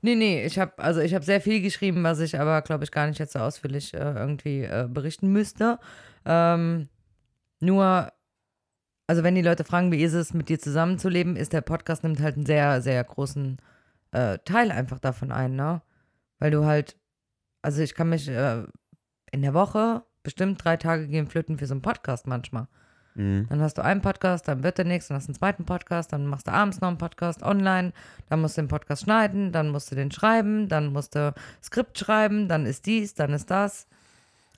Nee, nee, ich habe also ich habe sehr viel geschrieben, was ich aber, glaube ich, gar nicht jetzt so ausführlich äh, irgendwie äh, berichten müsste. Ähm, nur, also wenn die Leute fragen, wie ist es, mit dir zusammenzuleben, ist der Podcast nimmt halt einen sehr, sehr großen äh, Teil einfach davon ein, ne? Weil du halt, also ich kann mich äh, in der Woche bestimmt drei Tage gehen flöten für so einen Podcast manchmal. Mhm. Dann hast du einen Podcast, dann wird der nächste, dann hast du einen zweiten Podcast, dann machst du abends noch einen Podcast online, dann musst du den Podcast schneiden, dann musst du den schreiben, dann musst du Skript schreiben, dann ist dies, dann ist das.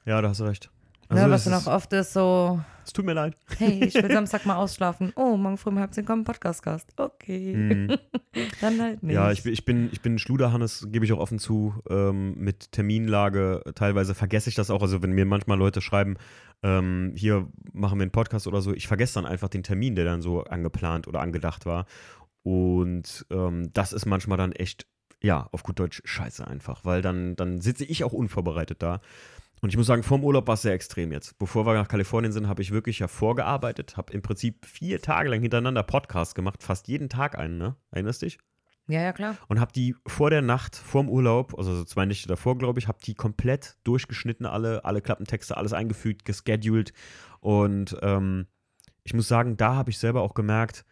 Ja, da hast du recht. Ne, Also was dann ist- auch oft ist so, Es tut mir leid. hey, ich will <laughs> Samstag mal ausschlafen. Oh, morgen früh um halb zehn kommt ein Podcast-Gast. Okay. Mhm. <laughs> Dann halt nicht. Ja, ich, bin- ich bin, ich bin Schluderhannes, gebe ich auch offen zu, ähm, mit Terminlage. Teilweise vergesse ich das auch. Also, wenn mir manchmal Leute schreiben, ähm, hier machen wir einen Podcast oder so, ich vergesse dann einfach den Termin, der dann so angeplant oder angedacht war. Und ähm, das ist manchmal dann echt, ja, auf gut Deutsch scheiße einfach, weil dann, dann sitze ich auch unvorbereitet da. Und ich muss sagen, vorm Urlaub war es sehr extrem jetzt. Bevor wir nach Kalifornien sind, habe ich wirklich ja vorgearbeitet, habe im Prinzip vier Tage lang hintereinander Podcast gemacht, fast jeden Tag einen, ne? Erinnerst dich? ja, ja, klar. und habe die vor der Nacht, vorm Urlaub, also so zwei Nächte davor, glaube ich, habe die komplett durchgeschnitten, alle, alle Klappentexte, alles eingefügt, gescheduled. Und ähm, ich muss sagen, da habe ich selber auch gemerkt,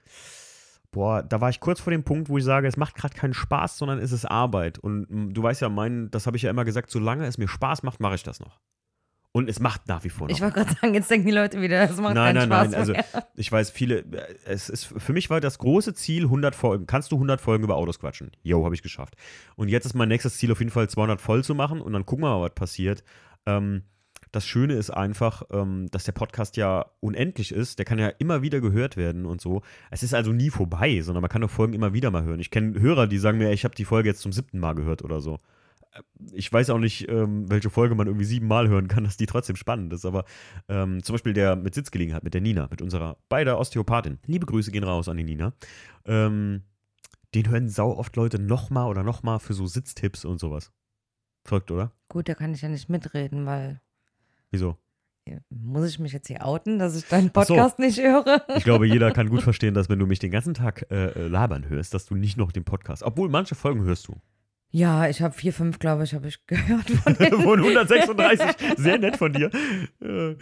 boah, da war ich kurz vor dem Punkt, wo ich sage, es macht gerade keinen Spaß, sondern es ist Arbeit. Und du weißt ja, mein, das habe ich ja immer gesagt, solange es mir Spaß macht, mache ich das noch. Und es macht nach wie vor noch. Ich wollte gerade sagen, jetzt denken die Leute wieder, das macht Nein, keinen nein, Spaß nein. Also mehr. <laughs> ich weiß, viele, äh, es ist, für mich war das große Ziel 100 Folgen. Kannst du 100 Folgen über Autos quatschen? Jo, habe ich geschafft. Und jetzt ist mein nächstes Ziel auf jeden Fall 200 voll zu machen und dann gucken wir mal, was passiert. Ähm, das Schöne ist einfach, ähm, dass der Podcast ja unendlich ist. Der kann ja immer wieder gehört werden und so. Es ist also nie vorbei, sondern man kann doch Folgen immer wieder mal hören. Ich kenne Hörer, die sagen mir, ich habe die Folge jetzt zum siebten Mal gehört oder so. Äh, Ich weiß auch nicht, ähm, welche Folge man irgendwie siebenmal hören kann, dass die trotzdem spannend ist. Aber ähm, zum Beispiel der mit Sitzgelegenheit, mit der Nina, mit unserer beider Osteopathin. Liebe Grüße gehen raus an die Nina. Ähm, den hören sau oft Leute nochmal oder nochmal für so Sitztipps und sowas. Verrückt, oder? Gut, da kann ich ja nicht mitreden, weil Wieso? muss ich mich jetzt hier outen, dass ich deinen Ach so. Podcast nicht höre? Ich glaube, jeder kann gut <laughs> verstehen, dass wenn du mich den ganzen Tag äh, äh, labern hörst, dass du nicht noch den Podcast, obwohl manche Folgen hörst du. Ja, ich habe vier, fünf, glaube ich, habe ich gehört von. <laughs> Von 136. <laughs> Sehr nett von dir. Äh,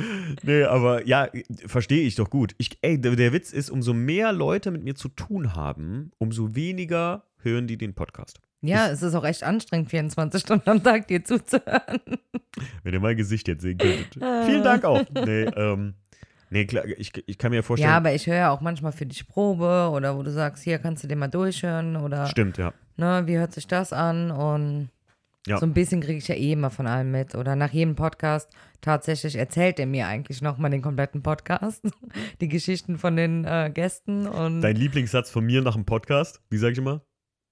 nee, aber ja, verstehe ich doch gut. Ich, ey, der Witz ist, umso mehr Leute mit mir zu tun haben, umso weniger hören die den Podcast. Ja, es ist auch echt anstrengend, 24 Stunden am Tag dir zuzuhören. Wenn ihr mein Gesicht jetzt sehen könntet. <laughs> Vielen Dank auch. Nee, ähm, Nee, klar, ich, ich kann mir vorstellen. Ja, aber ich höre ja auch manchmal für dich Probe oder wo du sagst, hier kannst du den mal durchhören oder Stimmt, ja. ne, wie hört sich das an? Und Ja. so ein bisschen kriege ich ja eh immer von allem mit. Oder nach jedem Podcast tatsächlich erzählt er mir eigentlich nochmal den kompletten Podcast, <laughs> die Geschichten von den äh, Gästen und Dein Lieblingssatz von mir nach dem Podcast, wie sage ich immer?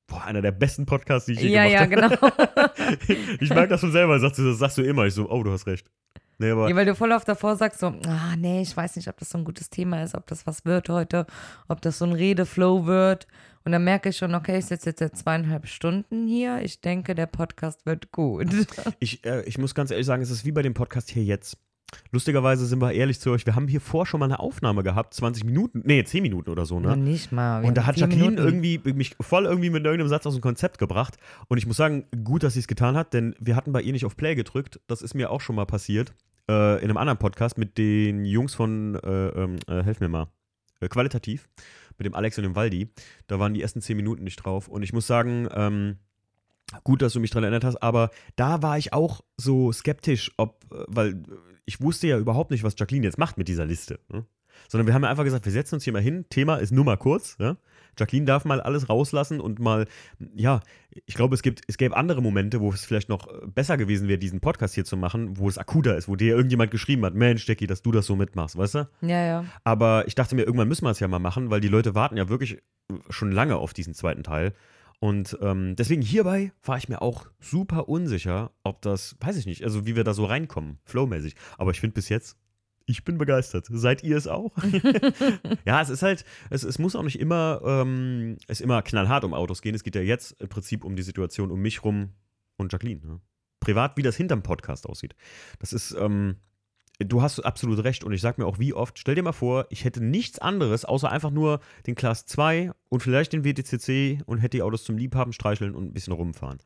Boah, einer der besten Podcasts, die ich je ja, ja, gemacht genau. habe. <laughs> Ich merke das schon selber, sagst du, das sagst du immer. Ich so, oh, du hast recht. Nee, aber Ja, weil du voll oft davor sagst so, ah nee, ich weiß nicht, ob das so ein gutes Thema ist, ob das was wird heute, ob das so ein Redeflow wird. Und dann merke ich schon, okay, ich sitze jetzt seit zweieinhalb Stunden hier. Ich denke, der Podcast wird gut. ich, äh, ich muss ganz ehrlich sagen, es ist wie bei dem Podcast hier jetzt. Lustigerweise sind wir ehrlich zu euch, wir haben hier vor schon mal eine Aufnahme gehabt, 20 Minuten, nee, 10 Minuten oder so, ne? nicht mal. Wir Und da hat Jacqueline Minuten. irgendwie mich voll irgendwie mit irgendeinem Satz aus dem Konzept gebracht. Und ich muss sagen, gut, dass sie es getan hat, denn wir hatten bei ihr nicht auf Play gedrückt. Das ist mir auch schon mal passiert. Äh, in einem anderen Podcast mit den Jungs von, äh, ähm, äh, helf mir mal, äh, qualitativ, mit dem Alex und dem Waldi. Da waren die ersten 10 Minuten nicht drauf. Und ich muss sagen, ähm, gut, dass du mich daran erinnert hast, aber da war ich auch so skeptisch, ob, äh, weil äh, ich wusste ja überhaupt nicht, was Jacqueline jetzt macht mit dieser Liste. Ne? Sondern wir haben ja einfach gesagt, wir setzen uns hier mal hin, Thema ist nur mal kurz. Ja? Jacqueline darf mal alles rauslassen und mal, ja, ich glaube, es gibt, es gäbe andere Momente, wo es vielleicht noch äh, besser gewesen wäre, diesen Podcast hier zu machen, wo es akuter ist, wo dir irgendjemand geschrieben hat, Mensch, Jackie, dass du das so mitmachst, weißt du? Ja, ja. Aber ich dachte mir, irgendwann müssen wir es ja mal machen, weil die Leute warten ja wirklich schon lange auf diesen zweiten Teil. Und ähm, deswegen hierbei war ich mir auch super unsicher, ob das, weiß ich nicht, also wie wir da so reinkommen, flowmäßig. Aber ich finde bis jetzt, ich bin begeistert. Seid ihr es auch? <laughs> <laughs> ja, es ist halt, es, es muss auch nicht immer, ähm, es immer knallhart um Autos gehen. Es geht ja jetzt im Prinzip um die Situation um mich rum und Jacqueline. Ne? Privat, wie das hinterm Podcast aussieht. Das ist, ähm, du hast absolut recht und ich sag mir auch wie oft, stell dir mal vor, ich hätte nichts anderes, außer einfach nur den Class 2 und vielleicht den WTCC und hätte die Autos zum Liebhaben, streicheln und ein bisschen rumfahren.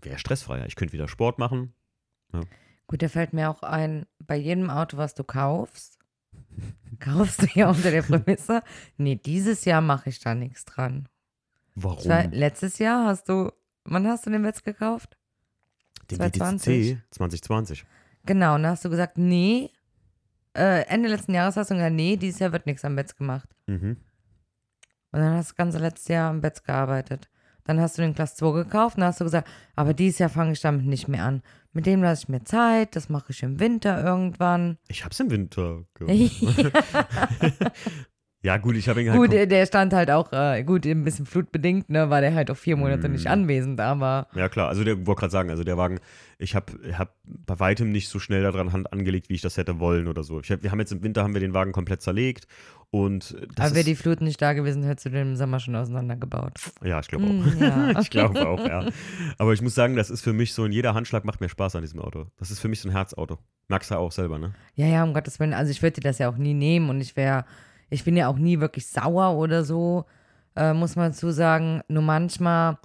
Wäre stressfreier. Ich könnte wieder Sport machen. Gut, da fällt mir auch ein, bei jedem Auto, was du kaufst, <laughs> kaufst du ja unter der Prämisse, nee, dieses Jahr mache ich da nichts dran. Warum? War, letztes Jahr hast du, wann hast du den Wetz gekauft? den 2020? WTCC 2020. Genau, und da hast du gesagt, nee, äh, Ende letzten Jahres hast du gesagt, nee, dieses Jahr wird nichts am Betz gemacht. Mhm. Und dann hast du das ganze letzte Jahr am Betz gearbeitet. Dann hast du den Class 2 gekauft und dann hast du gesagt, aber dieses Jahr fange ich damit nicht mehr an. Mit dem lasse ich mir Zeit, das mache ich im Winter irgendwann. Ich hab's im Winter gemacht. <laughs> <laughs> <laughs> ja, gut, ich habe ihn halt. gut, der stand halt auch, äh, gut, ein bisschen flutbedingt, ne, war der halt auch vier Monate nicht Mm. anwesend, aber Ja, klar. Also, der wollte gerade sagen, also der Wagen, ich habe hab bei weitem nicht so schnell daran Hand angelegt, wie ich das hätte wollen oder so. Hab, wir haben jetzt im Winter haben wir den Wagen komplett zerlegt und das aber wäre die Flut nicht da gewesen, hättest du den im Sommer schon auseinandergebaut. Ja, ich glaube auch. Mm, ja. <laughs> ich glaube auch, ja. Aber ich muss sagen, das ist für mich so, ein jeder Handschlag macht mir Spaß an diesem Auto. Das ist für mich so ein Herzauto. Magst du auch selber, ne? Ja, ja, um Gottes Willen. Also ich würde dir das ja auch nie nehmen und ich wäre, ich bin ja auch nie wirklich sauer oder so, äh, muss man dazu sagen. Nur manchmal,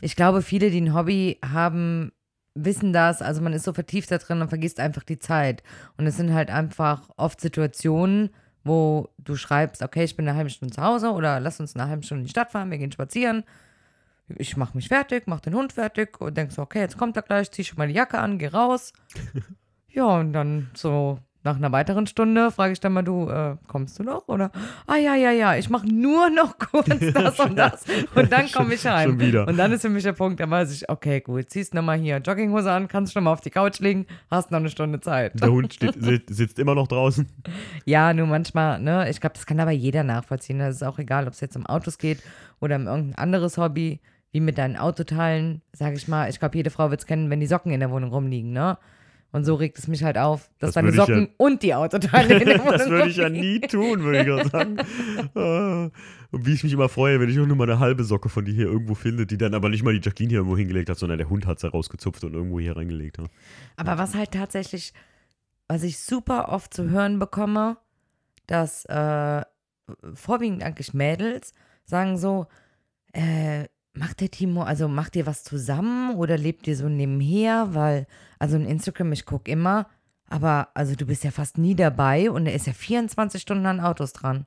ich glaube, viele, die ein Hobby haben, wissen das. Also man ist so vertieft da drin und vergisst einfach die Zeit. Und es sind halt einfach oft Situationen, wo du schreibst, okay, ich bin eine halbe Stunde zu Hause oder lass uns eine halbe Stunde in die Stadt fahren, wir gehen spazieren. Ich mache mich fertig, mache den Hund fertig und denkst so, okay, jetzt kommt er gleich, zieh schon mal die Jacke an, geh raus. <laughs> Ja, und dann so nach einer weiteren Stunde frage ich dann mal, du, äh, kommst du noch? Oder, ah ja, ja, ja, ich mache nur noch <laughs> kurz das und das und dann komme ich heim. Schon wieder. Und dann ist für mich der Punkt, da weiß ich, okay, gut, ziehst nochmal hier Jogginghose an, kannst schon mal auf die Couch liegen, hast noch eine Stunde Zeit. Der Hund steht, <laughs> sit- sitzt immer noch draußen. Ja, nur manchmal, ne, ich glaube, das kann aber jeder nachvollziehen. Das ist auch egal, ob es jetzt um Autos geht oder um irgendein anderes Hobby, wie mit deinen Autoteilen, sage ich mal. Ich glaube, jede Frau wird es kennen, wenn die Socken in der Wohnung rumliegen, ne? Und so regt es mich halt auf, dass Das deine ich ja- Socken und die Autoteile in der Wohnung <laughs> das würde ich ja nie tun, würde ich gerade sagen. <laughs> Ah, Und wie ich mich immer freue, wenn ich auch nur mal eine halbe Socke von dir hier irgendwo finde, die dann aber nicht mal die Jacqueline hier irgendwo hingelegt hat, sondern der Hund hat sie rausgezupft und irgendwo hier reingelegt. Ja. Aber was halt tatsächlich, was ich super oft zu hören bekomme, dass äh, vorwiegend eigentlich Mädels sagen so, äh, macht der Timo, also macht ihr was zusammen oder lebt ihr so nebenher? Weil, also in Instagram, ich gucke immer, aber also du bist ja fast nie dabei und er ist ja 24 Stunden an Autos dran.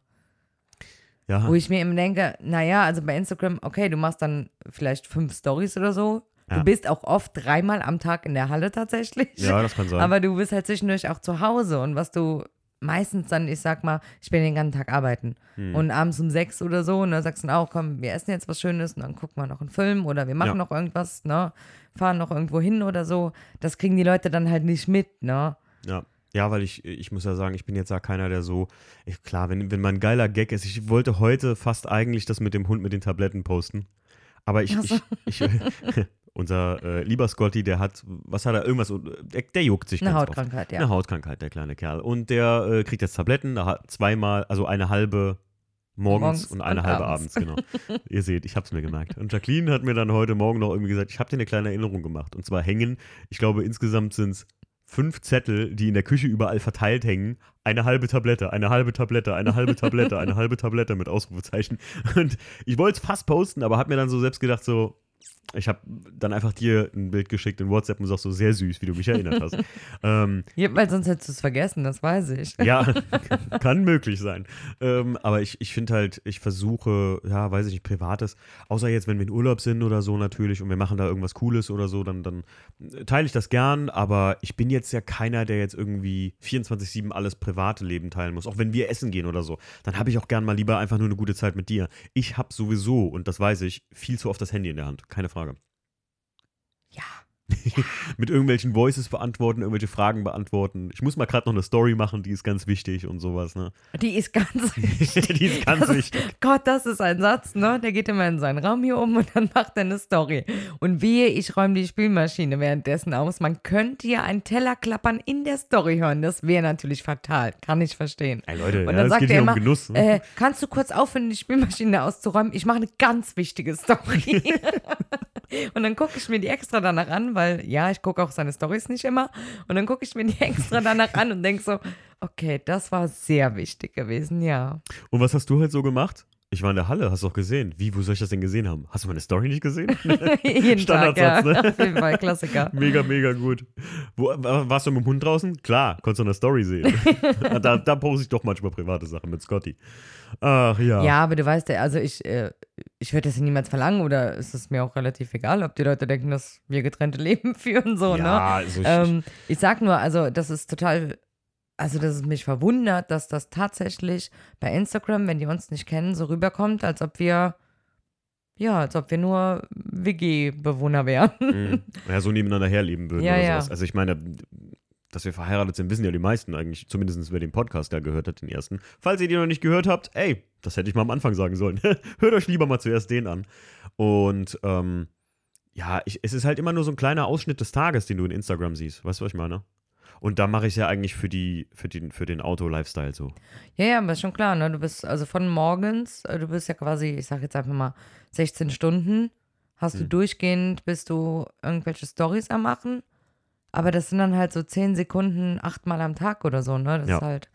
Ja, Wo ich mir immer denke, naja, also bei Instagram, okay, du machst dann vielleicht fünf Stories oder so. Ja. Du bist auch oft dreimal am Tag in der Halle tatsächlich. ja, das kann sein. Aber du bist halt zwischendurch auch zu Hause und was du meistens dann, ich sag mal, ich bin den ganzen Tag arbeiten. Hm. Und abends um sechs oder so, und dann sagst du dann auch, komm, wir essen jetzt was Schönes und dann gucken wir noch einen Film oder wir machen Ja. noch irgendwas, ne? Fahren noch irgendwo hin oder so. Das kriegen die Leute dann halt nicht mit, ne? Ja. Ja, weil ich, ich muss ja sagen, ich bin jetzt ja keiner, der so, ich, klar, wenn, wenn mein geiler Gag ist, ich wollte heute fast eigentlich das mit dem Hund mit den Tabletten posten. Aber ich, so. ich, ich unser äh, lieber Scotty, der hat, was hat er, irgendwas, der, der juckt sich Eine ganz oft. Hautkrankheit, ja. Eine Hautkrankheit, der kleine Kerl. Und der äh, kriegt jetzt Tabletten, da hat zweimal, also eine halbe morgens, Morgens und eine und halbe abends, abends. genau. <laughs> Ihr seht, ich hab's mir gemerkt. Und Jacqueline hat mir dann heute Morgen noch irgendwie gesagt, ich habe dir eine kleine Erinnerung gemacht. Und zwar hängen, ich glaube insgesamt sind es fünf Zettel, die in der Küche überall verteilt hängen. Eine halbe Tablette, eine halbe Tablette, eine halbe Tablette, eine halbe Tablette mit Ausrufezeichen. <laughs> Und ich wollte es fast posten, aber habe mir dann so selbst gedacht, so, ich habe dann einfach dir ein Bild geschickt in WhatsApp und sagst so sehr süß, wie du mich erinnert hast. <laughs> ähm, Ja, weil sonst hättest du es vergessen, das weiß ich. ja, <laughs> kann möglich sein. Ähm, aber ich, ich finde halt, ich versuche, ja, weiß ich nicht, Privates, außer jetzt, wenn wir in Urlaub sind oder so natürlich und wir machen da irgendwas Cooles oder so, dann, dann teile ich das gern, aber ich bin jetzt ja keiner, der jetzt irgendwie 24-7 alles private Leben teilen muss. Auch wenn wir essen gehen oder so, dann habe ich auch gern mal lieber einfach nur eine gute Zeit mit dir. Ich habe sowieso, und das weiß ich, viel zu oft das Handy in der Hand. Keine Frage. Ja. <laughs> mit irgendwelchen Voices beantworten, irgendwelche Fragen beantworten. Ich muss mal gerade noch eine Story machen, die ist ganz wichtig und sowas, ne? Die ist ganz wichtig. <laughs> die ist ganz Das- wichtig. Gott, das ist ein Satz, ne? Der geht immer in seinen Raum hier um und dann macht er eine Story. Und wehe, ich räume die Spülmaschine währenddessen aus. Man könnte ja einen Teller klappern in der Story hören. Das wäre natürlich fatal. Kann ich verstehen. Ey, Leute, Und ja, dann es sagt geht er immer, um Genuss. Ne? äh, kannst du kurz aufhören, die Spülmaschine auszuräumen? Ich mache eine ganz wichtige Story. <laughs> und dann gucke ich mir die extra danach an, weil ja, ich gucke auch seine Stories nicht immer. Und dann gucke ich mir die <laughs> extra danach an und denke so, okay, das war sehr wichtig gewesen, ja. Und was hast du halt so gemacht? Ich war in der Halle, hast du auch gesehen. Wie, wo soll ich das denn gesehen haben? Hast du meine Story nicht gesehen? <laughs> Jeden Tag, ja. Standardsatz, ne? Auf jeden Fall, Klassiker. <laughs> mega, mega gut. Wo, wa- warst du mit dem Hund draußen? Klar, konntest du eine Story sehen. <laughs> da, da poste ich doch manchmal private Sachen mit Scotty. Ach ja. Ja, aber du weißt ja, also ich, äh, ich würde das niemals verlangen oder ist es mir auch relativ egal, ob die Leute denken, dass wir getrennte Leben führen, so, ne? Ja, also ich, Ähm, ich sag nur, also das ist total, also dass es mich verwundert, dass das tatsächlich bei Instagram, wenn die uns nicht kennen, so rüberkommt, als ob wir, ja, als ob wir nur WG-Bewohner wären. <laughs> Mhm. ja, so nebeneinander herleben würden Ja, oder ja. sowas. Also ich meine, dass wir verheiratet sind, wissen ja die meisten eigentlich, zumindest wer den Podcast da gehört hat, den ersten. Falls ihr den noch nicht gehört habt, ey, das hätte ich mal am Anfang sagen sollen. <laughs> Hört euch lieber mal zuerst den an. Und ähm, ja, ich, es ist halt immer nur so ein kleiner Ausschnitt des Tages, den du in Instagram siehst. Weißt du, was ich meine? Und da mache ich es ja eigentlich für, die, für den, für den Auto-Lifestyle so. Ja, ja, aber ist schon klar, ne? Du bist also von morgens, äh, du bist ja quasi, ich sag jetzt einfach mal 16 Stunden, hast du Hm. durchgehend, bist du irgendwelche Stories am machen. Aber das sind dann halt so 10 Sekunden, achtmal am Tag oder so, ne? Das Ja. ist halt,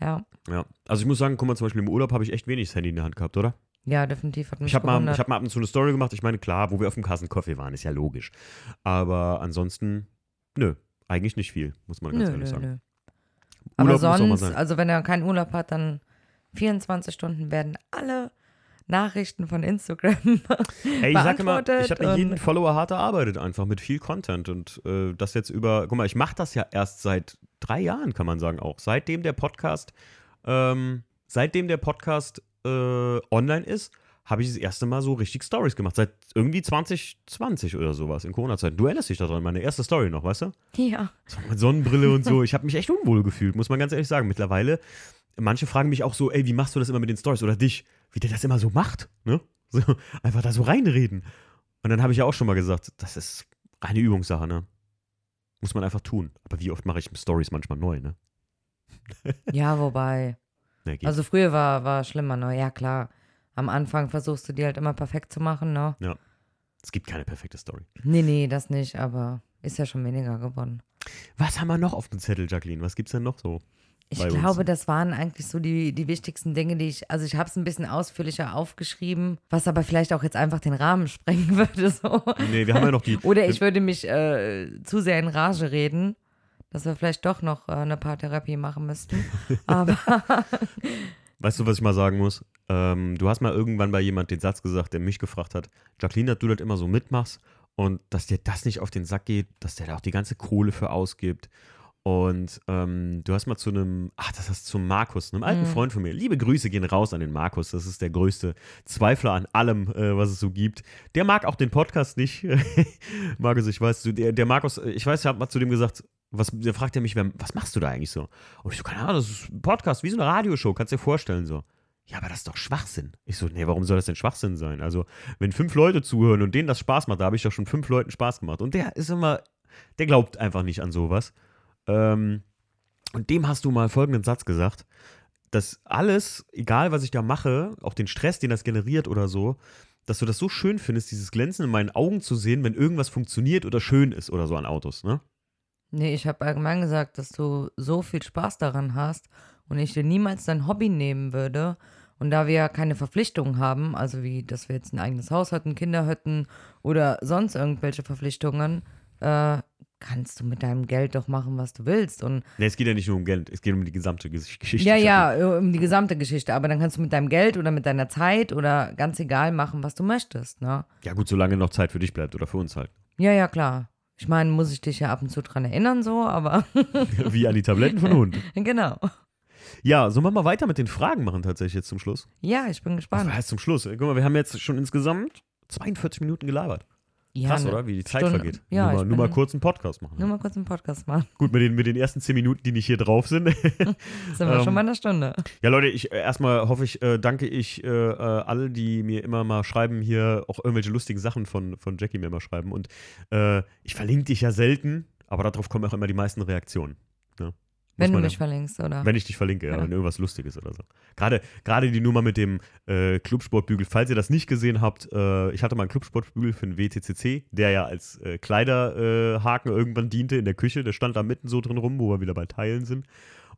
ja. Ja. Also ich muss sagen, guck mal, zum Beispiel im Urlaub habe ich echt wenig das Handy in der Hand gehabt, oder? Ja, definitiv hat mich Ich habe mal, ich hab mal ab und zu eine Story gemacht. Ich meine, klar, wo wir auf dem Kassen-Coffee waren, ist ja logisch. Aber ansonsten, nö, eigentlich nicht viel, muss man ganz Nö, ehrlich nö, sagen. nö. Aber Urlaub mal sonst, also wenn er keinen Urlaub hat, dann 24 Stunden werden alle Nachrichten von Instagram. <laughs> Ey, ich sag immer, ich habe jeden Follower hart erarbeitet, einfach mit viel Content. Und äh, das jetzt über, guck mal, ich mache das ja erst seit drei Jahren, kann man sagen auch. Seitdem der Podcast, ähm, seitdem der Podcast äh, online ist, habe ich das erste Mal so richtig Stories gemacht. Seit irgendwie 2020 oder sowas in Corona-Zeiten. Du erinnerst dich daran, meine erste Story noch, weißt du? ja. So mit Sonnenbrille und so. Ich habe mich echt unwohl gefühlt, muss man ganz ehrlich sagen. Mittlerweile, manche fragen mich auch so, ey, wie machst du das immer mit den Stories oder dich? Wie der das immer so macht, ne? So, einfach da so reinreden. Und dann habe ich ja auch schon mal gesagt, das ist reine Übungssache, ne? Muss man einfach tun. Aber wie oft mache ich Stories manchmal neu, ne? Ja, wobei. Geht. Also früher war, war schlimmer, ne? Ja, klar. Am Anfang versuchst du die halt immer perfekt zu machen, ne? es gibt keine perfekte Story. Nee, nee, das nicht, aber ist ja schon weniger geworden. Was haben wir noch auf dem Zettel, Jacqueline? Was gibt's denn noch so? Ich Bei uns. glaube, das waren eigentlich so die, die wichtigsten Dinge, die ich, also ich habe es ein bisschen ausführlicher aufgeschrieben, was aber vielleicht auch jetzt einfach den Rahmen <laughs> sprengen würde, so. Nee, wir haben ja noch die. <laughs> Oder ich würde mich äh, zu sehr in Rage reden, dass wir vielleicht doch noch äh, eine Paartherapie machen müssten. <laughs> Aber Weißt du, was ich mal sagen muss? Ähm, du hast mal irgendwann bei jemand den Satz gesagt, der mich gefragt hat, Jacqueline, dass du das immer so mitmachst und dass dir das nicht auf den Sack geht, dass der da auch die ganze Kohle für ausgibt Und ähm, du hast mal zu einem, ach, das heißt zu Markus, einem alten Mhm. Freund von mir. Liebe Grüße gehen raus an den Markus. Das ist der größte Zweifler an allem, äh, was es so gibt. Der mag auch den Podcast nicht. <laughs> Markus, ich weiß, der, der Markus, äh, ich weiß, ich habe mal zu dem gesagt, was, der fragt er mich, was machst du da eigentlich so? Und ich so, keine Ahnung, das ist ein Podcast, wie so eine Radioshow, kannst du dir vorstellen so. Ja, aber das ist doch Schwachsinn. Ich so, nee, warum soll das denn Schwachsinn sein? Also, wenn fünf Leute zuhören und denen das Spaß macht, da habe ich doch schon fünf Leuten Spaß gemacht. Und der ist immer, der glaubt einfach nicht an sowas. Ähm, und dem hast du mal folgenden Satz gesagt, dass alles, egal was ich da mache, auch den Stress, den das generiert oder so, dass du das so schön findest, dieses Glänzen in meinen Augen zu sehen, wenn irgendwas funktioniert oder schön ist oder so an Autos, ne? Nee, ich habe allgemein gesagt, dass du so viel Spaß daran hast und ich dir niemals dein Hobby nehmen würde. Und da wir ja keine Verpflichtungen haben, also wie, dass wir jetzt ein eigenes Haus hätten, Kinder hätten oder sonst irgendwelche Verpflichtungen, äh, kannst du mit deinem Geld doch machen, was du willst. Und Ne, es geht ja nicht nur um Geld, es geht um die gesamte Ges- Geschichte. ja, ja, um die gesamte Geschichte. Aber dann kannst du mit deinem Geld oder mit deiner Zeit oder ganz egal machen, was du möchtest, ne? Ja, gut, solange noch Zeit für dich bleibt oder für uns halt. Ja, ja, klar. Ich meine, muss ich dich ja ab und zu dran erinnern, so, aber <laughs> Wie an die Tabletten von Hund. <laughs> genau. Ja, sollen wir mal weiter mit den Fragen machen tatsächlich jetzt zum Schluss? Ja, ich bin Was gespannt. heißt zum Schluss? Guck mal, wir haben jetzt schon insgesamt 42 Minuten gelabert. Ja, Krass, ne- oder? Wie die Zeit Stunde- vergeht. ja, nur, mal, nur mal kurz einen Podcast machen. Nur mal kurz einen Podcast machen. Gut, mit den, mit den ersten 10 Minuten, die nicht hier drauf sind. <laughs> Sind wir Ähm, schon bei einer Stunde. Ja, Leute, ich äh, erstmal hoffe ich, äh, danke ich äh, äh, alle, die mir immer mal schreiben, hier auch irgendwelche lustigen Sachen von, von Jackie mir mal schreiben. Und äh, ich verlinke dich ja selten, aber darauf kommen auch immer die meisten Reaktionen. Ne? Wenn du mich ja- verlinkst, oder? Wenn ich dich verlinke, ja, Ja. wenn irgendwas Lustiges oder so. Gerade, gerade die Nummer mit dem äh, Clubsportbügel, falls ihr das nicht gesehen habt, äh, ich hatte mal einen Clubsportbügel für den WTCC, der ja als äh, Kleiderhaken äh, irgendwann diente in der Küche. Der stand da mitten so drin rum, wo wir wieder bei Teilen sind.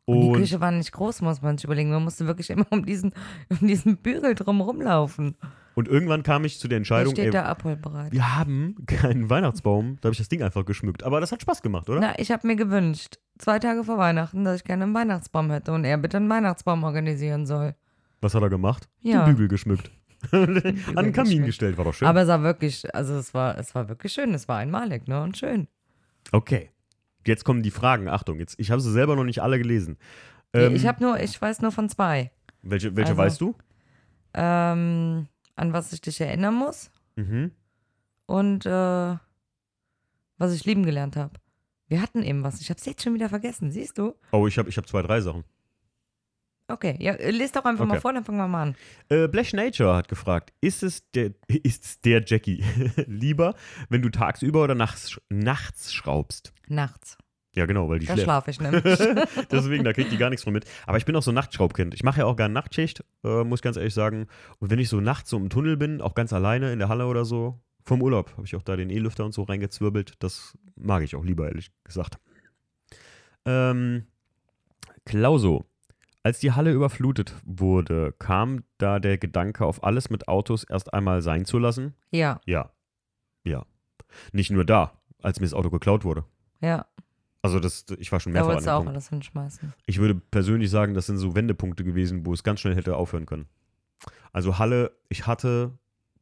Und die Küche war nicht groß, muss man sich überlegen. Man musste wirklich immer um diesen, <laughs> um diesen Bügel drum rumlaufen. Und irgendwann kam ich zu der Entscheidung, steht ey, da abholbereit. wir haben keinen Weihnachtsbaum. Da habe ich das Ding einfach geschmückt. Aber das hat Spaß gemacht, oder? Na, ich habe mir gewünscht, zwei Tage vor Weihnachten, dass ich gerne einen Weihnachtsbaum hätte und er bitte einen Weihnachtsbaum organisieren soll. Was hat er gemacht? Ja. Den Bügel geschmückt. <laughs> <laughs> An den Kamin geschmückt. gestellt, war doch schön. Aber es war wirklich, also es war, es war wirklich schön. Es war einmalig, ne? Und schön. okay. Jetzt kommen die Fragen. Achtung, jetzt, ich habe sie selber noch nicht alle gelesen. Ähm, ich habe nur, ich weiß nur von zwei. welche welche also- weißt du? Ähm, an was ich dich erinnern muss Mhm. und äh, was ich lieben gelernt habe. Wir hatten eben was. Ich habe es jetzt schon wieder vergessen. Siehst du? Oh, ich habe ich hab zwei, drei Sachen. Okay, ja, äh, lest doch einfach mal Okay. vor, dann fangen wir mal an. Äh, Blash Nature hat gefragt, ist es der, <laughs> ist es der Jackie <laughs> lieber, wenn du tagsüber oder nachts, nachts schraubst? Nachts. Ja, genau, weil die Da schlafe ich <laughs> nämlich. Deswegen, da kriegt die gar nichts von mit. Aber ich bin auch so ein Nachtschraubkind. Ich mache ja auch gerne Nachtschicht, äh, muss ich ganz ehrlich sagen. Und wenn ich so nachts so im Tunnel bin, auch ganz alleine in der Halle oder so, vom Urlaub habe ich auch da den E-Lüfter und so reingezwirbelt. Das mag ich auch lieber, ehrlich gesagt. Ähm, Klauso. Als die Halle überflutet wurde, kam da der Gedanke, auf alles mit Autos erst einmal sein zu lassen? ja, Ja. Ja. Nicht nur da, als mir das Auto geklaut wurde. ja. Also das, ich war schon Da mehrfach an wolltest dem du auch Punkt. alles hinschmeißen. Ich würde persönlich sagen, das sind so Wendepunkte gewesen, wo es ganz schnell hätte aufhören können. Also Halle, ich hatte,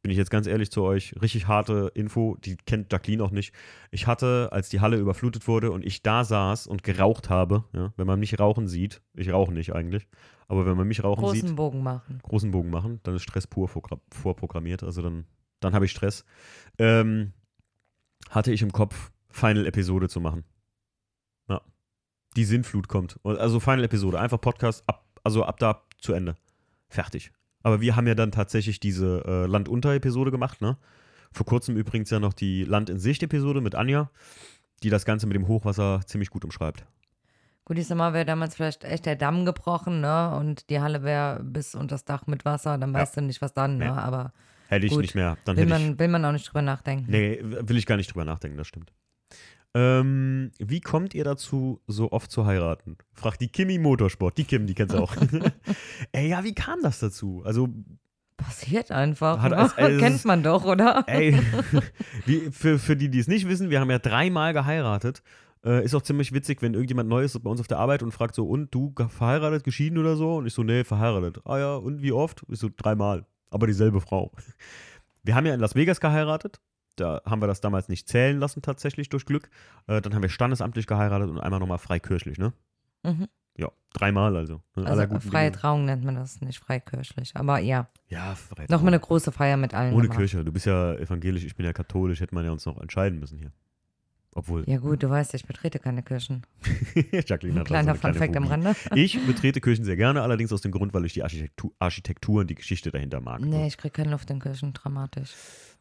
bin ich jetzt ganz ehrlich zu euch, richtig harte Info, die kennt Jacqueline auch nicht. Ich hatte, als die Halle überflutet wurde und ich da saß und geraucht habe, ja, wenn man mich rauchen sieht, ich rauche nicht eigentlich, aber wenn man mich rauchen Großen sieht, Bogen machen. großen Bogen machen, dann ist Stress pur vorprogrammiert, also dann, dann habe ich Stress. Ähm, hatte ich im Kopf, Final-Episode zu machen. Ja. Die Sinnflut kommt. Also Final-Episode, einfach Podcast, ab, also ab da zu Ende. Fertig. Aber wir haben ja dann tatsächlich diese äh, Land-Unter-Episode gemacht, ne? Vor kurzem übrigens ja noch die Land-in-Sicht-Episode mit Anja, die das Ganze mit dem Hochwasser ziemlich gut umschreibt. Gut, ich sag mal, wäre damals vielleicht echt der Damm gebrochen, ne? Und die Halle wäre bis unter das Dach mit Wasser, dann weißt du nicht, was dann, ne? Nee. Aber Hätte ich Gut. nicht mehr. Dann will hätte ich man, will man auch nicht drüber nachdenken. Nee, will ich gar nicht drüber nachdenken, das stimmt. Ähm, wie kommt ihr dazu, so oft zu heiraten? Fragt die Kimi Motorsport. Die Kim, die kennst du auch. <laughs> <laughs> ey, ja, wie kam das dazu? Also, Passiert einfach. Hat als- es Kennt man doch, oder? ey, <laughs> wie, für, für die, die es nicht wissen, wir haben ja dreimal geheiratet. Äh, ist auch ziemlich witzig, wenn irgendjemand Neues ist bei uns auf der Arbeit und fragt so, und du verheiratet, geschieden oder so? Und ich so, nee, verheiratet. Ah ja, und wie oft? Ich so, dreimal. Aber dieselbe Frau. Wir haben ja in Las Vegas geheiratet. Da haben wir das damals nicht zählen lassen, tatsächlich durch Glück. Äh, dann haben wir standesamtlich geheiratet und einmal nochmal freikirchlich, ne? Mhm. Ja, dreimal also. ne? Also freie Dinge. Trauung nennt man das, nicht freikirchlich. Aber ja, Ja, freie nochmal eine große Feier mit allen. Ohne gemacht. Kirche. Du bist ja evangelisch, ich bin ja katholisch, hätte man ja uns noch entscheiden müssen hier. Obwohl, Ja gut, du weißt, ich betrete keine Kirchen. <laughs> Jacqueline hat kleiner also Funfact am Rande. Ich betrete Kirchen sehr gerne, allerdings aus dem Grund, weil ich die Architektur, Architektur und die Geschichte dahinter mag. Nee, ich krieg keine Luft in Kirchen, dramatisch.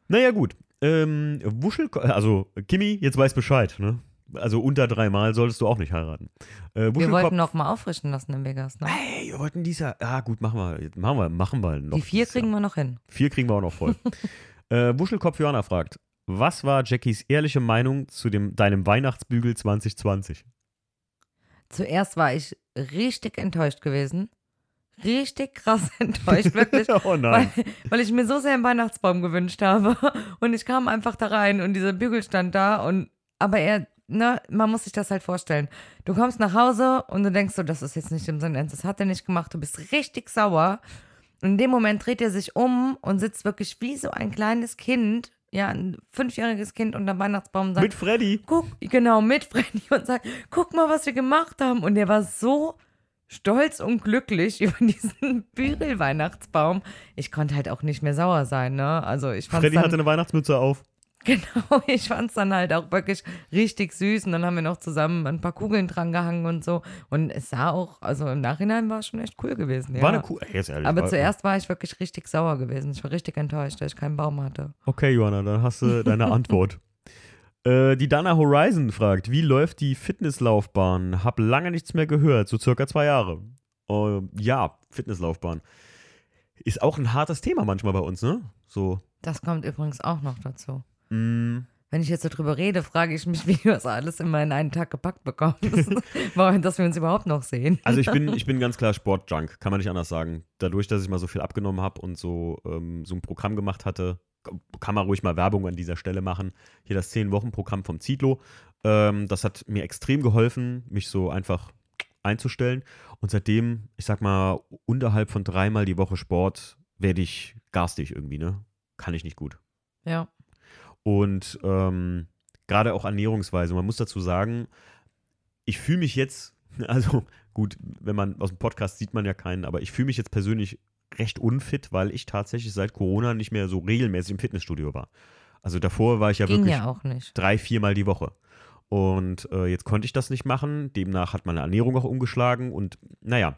Naja, gut. Ähm, Wuschel, also Kimi, jetzt weiß Bescheid, ne? Also unter dreimal solltest du auch nicht heiraten. Äh, Wir wollten noch mal auffrischen lassen in Vegas, ne? Hey, wir wollten dies Jahr. Ah, gut, machen wir. Machen wir, machen wir noch. Die vier kriegen wir noch hin. Vier kriegen wir auch noch voll. <laughs> äh, Wuschelkopf Johanna fragt: Was war Jackies ehrliche Meinung zu dem, deinem Weihnachtsbügel 2020? Zuerst war ich richtig enttäuscht gewesen. Richtig krass <laughs> enttäuscht, wirklich. <laughs> oh nein. Weil, weil ich mir so sehr einen Weihnachtsbaum gewünscht habe. <laughs> Und ich kam einfach da rein und dieser Bügel stand da und aber er, ne, man muss sich das halt vorstellen. Du kommst nach Hause und du denkst so, das ist jetzt nicht im Sinne das hat er nicht gemacht, du bist richtig sauer. Und in dem Moment dreht er sich um und sitzt wirklich wie so ein kleines Kind, ja, ein fünfjähriges Kind unter dem Weihnachtsbaum sagt, Mit Freddy. guck, genau, mit Freddy und sagt, guck mal, was wir gemacht haben. Und er war so stolz und glücklich <laughs> über diesen Bügel-Weihnachtsbaum. Ich konnte halt auch nicht mehr sauer sein, ne? Also ich fand Freddy dann, hatte eine Weihnachtsmütze auf. <laughs> genau, ich fand's dann halt auch wirklich richtig süß. Und dann haben wir noch zusammen ein paar Kugeln dran gehangen und so. Und es sah auch, also im Nachhinein war es schon echt cool gewesen, ja. War eine. Ey, Jetzt ehrlich. Aber war, zuerst war ich wirklich richtig sauer gewesen. Ich war richtig enttäuscht, dass ich keinen Baum hatte. Okay, Johanna, dann hast du deine <laughs> Antwort. Äh, die Dana Horizon fragt, wie läuft die Fitnesslaufbahn? Hab lange nichts mehr gehört, so circa zwei Jahre. Äh, ja, Fitnesslaufbahn. Ist auch ein hartes Thema manchmal bei uns, ne? So, Das kommt übrigens auch noch dazu. mh, Wenn ich jetzt so drüber rede, frage ich mich, <laughs> wie du das alles immer in einen Tag gepackt bekommst. <laughs> Warum, dass wir uns überhaupt noch sehen. Also ich bin, <laughs> ich bin ganz klar Sportjunk, kann man nicht anders sagen. Dadurch, dass ich mal so viel abgenommen habe und so, ähm, so ein Programm gemacht hatte, kann man ruhig mal Werbung an dieser Stelle machen. Hier das 10-Wochen-Programm vom Zitlo. Ähm, das hat mir extrem geholfen, mich so einfach einzustellen. Und seitdem, ich sag mal, unterhalb von dreimal die Woche Sport werde ich garstig irgendwie, ne? Kann ich nicht gut. Ja. Und ähm, gerade auch Ernährungsweise. Man muss dazu sagen, ich fühle mich jetzt, <laughs> also gut, wenn man aus dem Podcast sieht man ja keinen, aber ich fühle mich jetzt persönlich recht unfit, weil ich tatsächlich seit Corona nicht mehr so regelmäßig im Fitnessstudio war. Also davor war ich ja Ging wirklich ja auch nicht. drei, viermal die Woche. Und äh, jetzt konnte ich das nicht machen. Demnach hat meine Ernährung auch umgeschlagen. Und naja,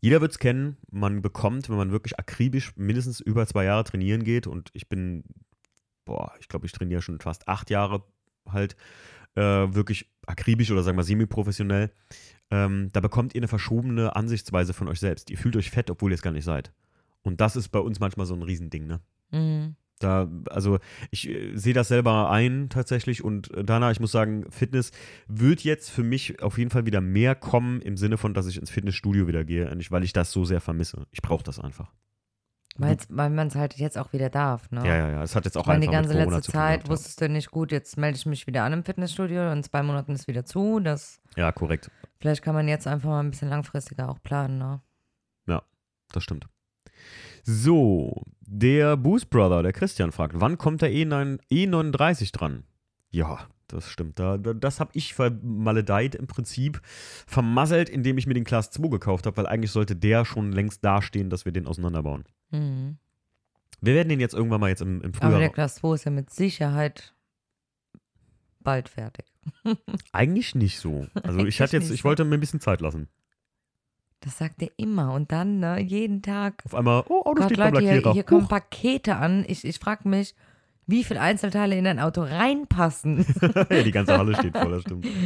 jeder wird es kennen. Man bekommt, wenn man wirklich akribisch mindestens über zwei Jahre trainieren geht. Und ich bin, boah, ich glaube, ich trainiere schon fast acht Jahre halt äh, wirklich akribisch oder sagen wir semi-professionell. Ähm, da bekommt ihr eine verschobene Ansichtsweise von euch selbst. Ihr fühlt euch fett, obwohl ihr es gar nicht seid. Und das ist bei uns manchmal so ein Riesending, ne? Mhm. Da, also ich äh, sehe das selber ein tatsächlich und äh, Dana, ich muss sagen, Fitness wird jetzt für mich auf jeden Fall wieder mehr kommen im Sinne von, dass ich ins Fitnessstudio wieder gehe, nicht weil ich das so sehr vermisse. Ich brauche das einfach. Weil's, weil man es halt jetzt auch wieder darf, ne? Ja, ja, ja. Es hat jetzt auch Ich meine, die ganze letzte Zeit gehabt, wusstest du nicht, gut, jetzt melde ich mich wieder an im Fitnessstudio und in zwei Monaten ist wieder zu. Das, ja, korrekt. Vielleicht kann man jetzt einfach mal ein bisschen langfristiger auch planen, ne? Das stimmt. So, der Boost Brother, der Christian fragt, wann kommt der E9, E39 dran? Ja, das stimmt. Da, da, das habe ich vermaledeit im Prinzip vermasselt, indem ich mir den Class 2 gekauft habe, weil eigentlich sollte der schon längst dastehen, dass wir den auseinanderbauen. Mhm. Wir werden den jetzt irgendwann mal jetzt im, im Aber der Frühjahr. Class 2 ist ja mit Sicherheit bald fertig. Eigentlich nicht so. Also ich hatte jetzt, ich wollte mir ein bisschen Zeit lassen. Das sagt er immer. Und dann, ne, jeden Tag. Auf einmal, oh, Auto Gott, steht beim Leute, hier, Lackierer. hier kommen Huch. Pakete an. Ich, ich frage mich, wie viele Einzelteile in ein Auto reinpassen. <laughs> ja, die ganze Halle steht voll, das stimmt. <laughs>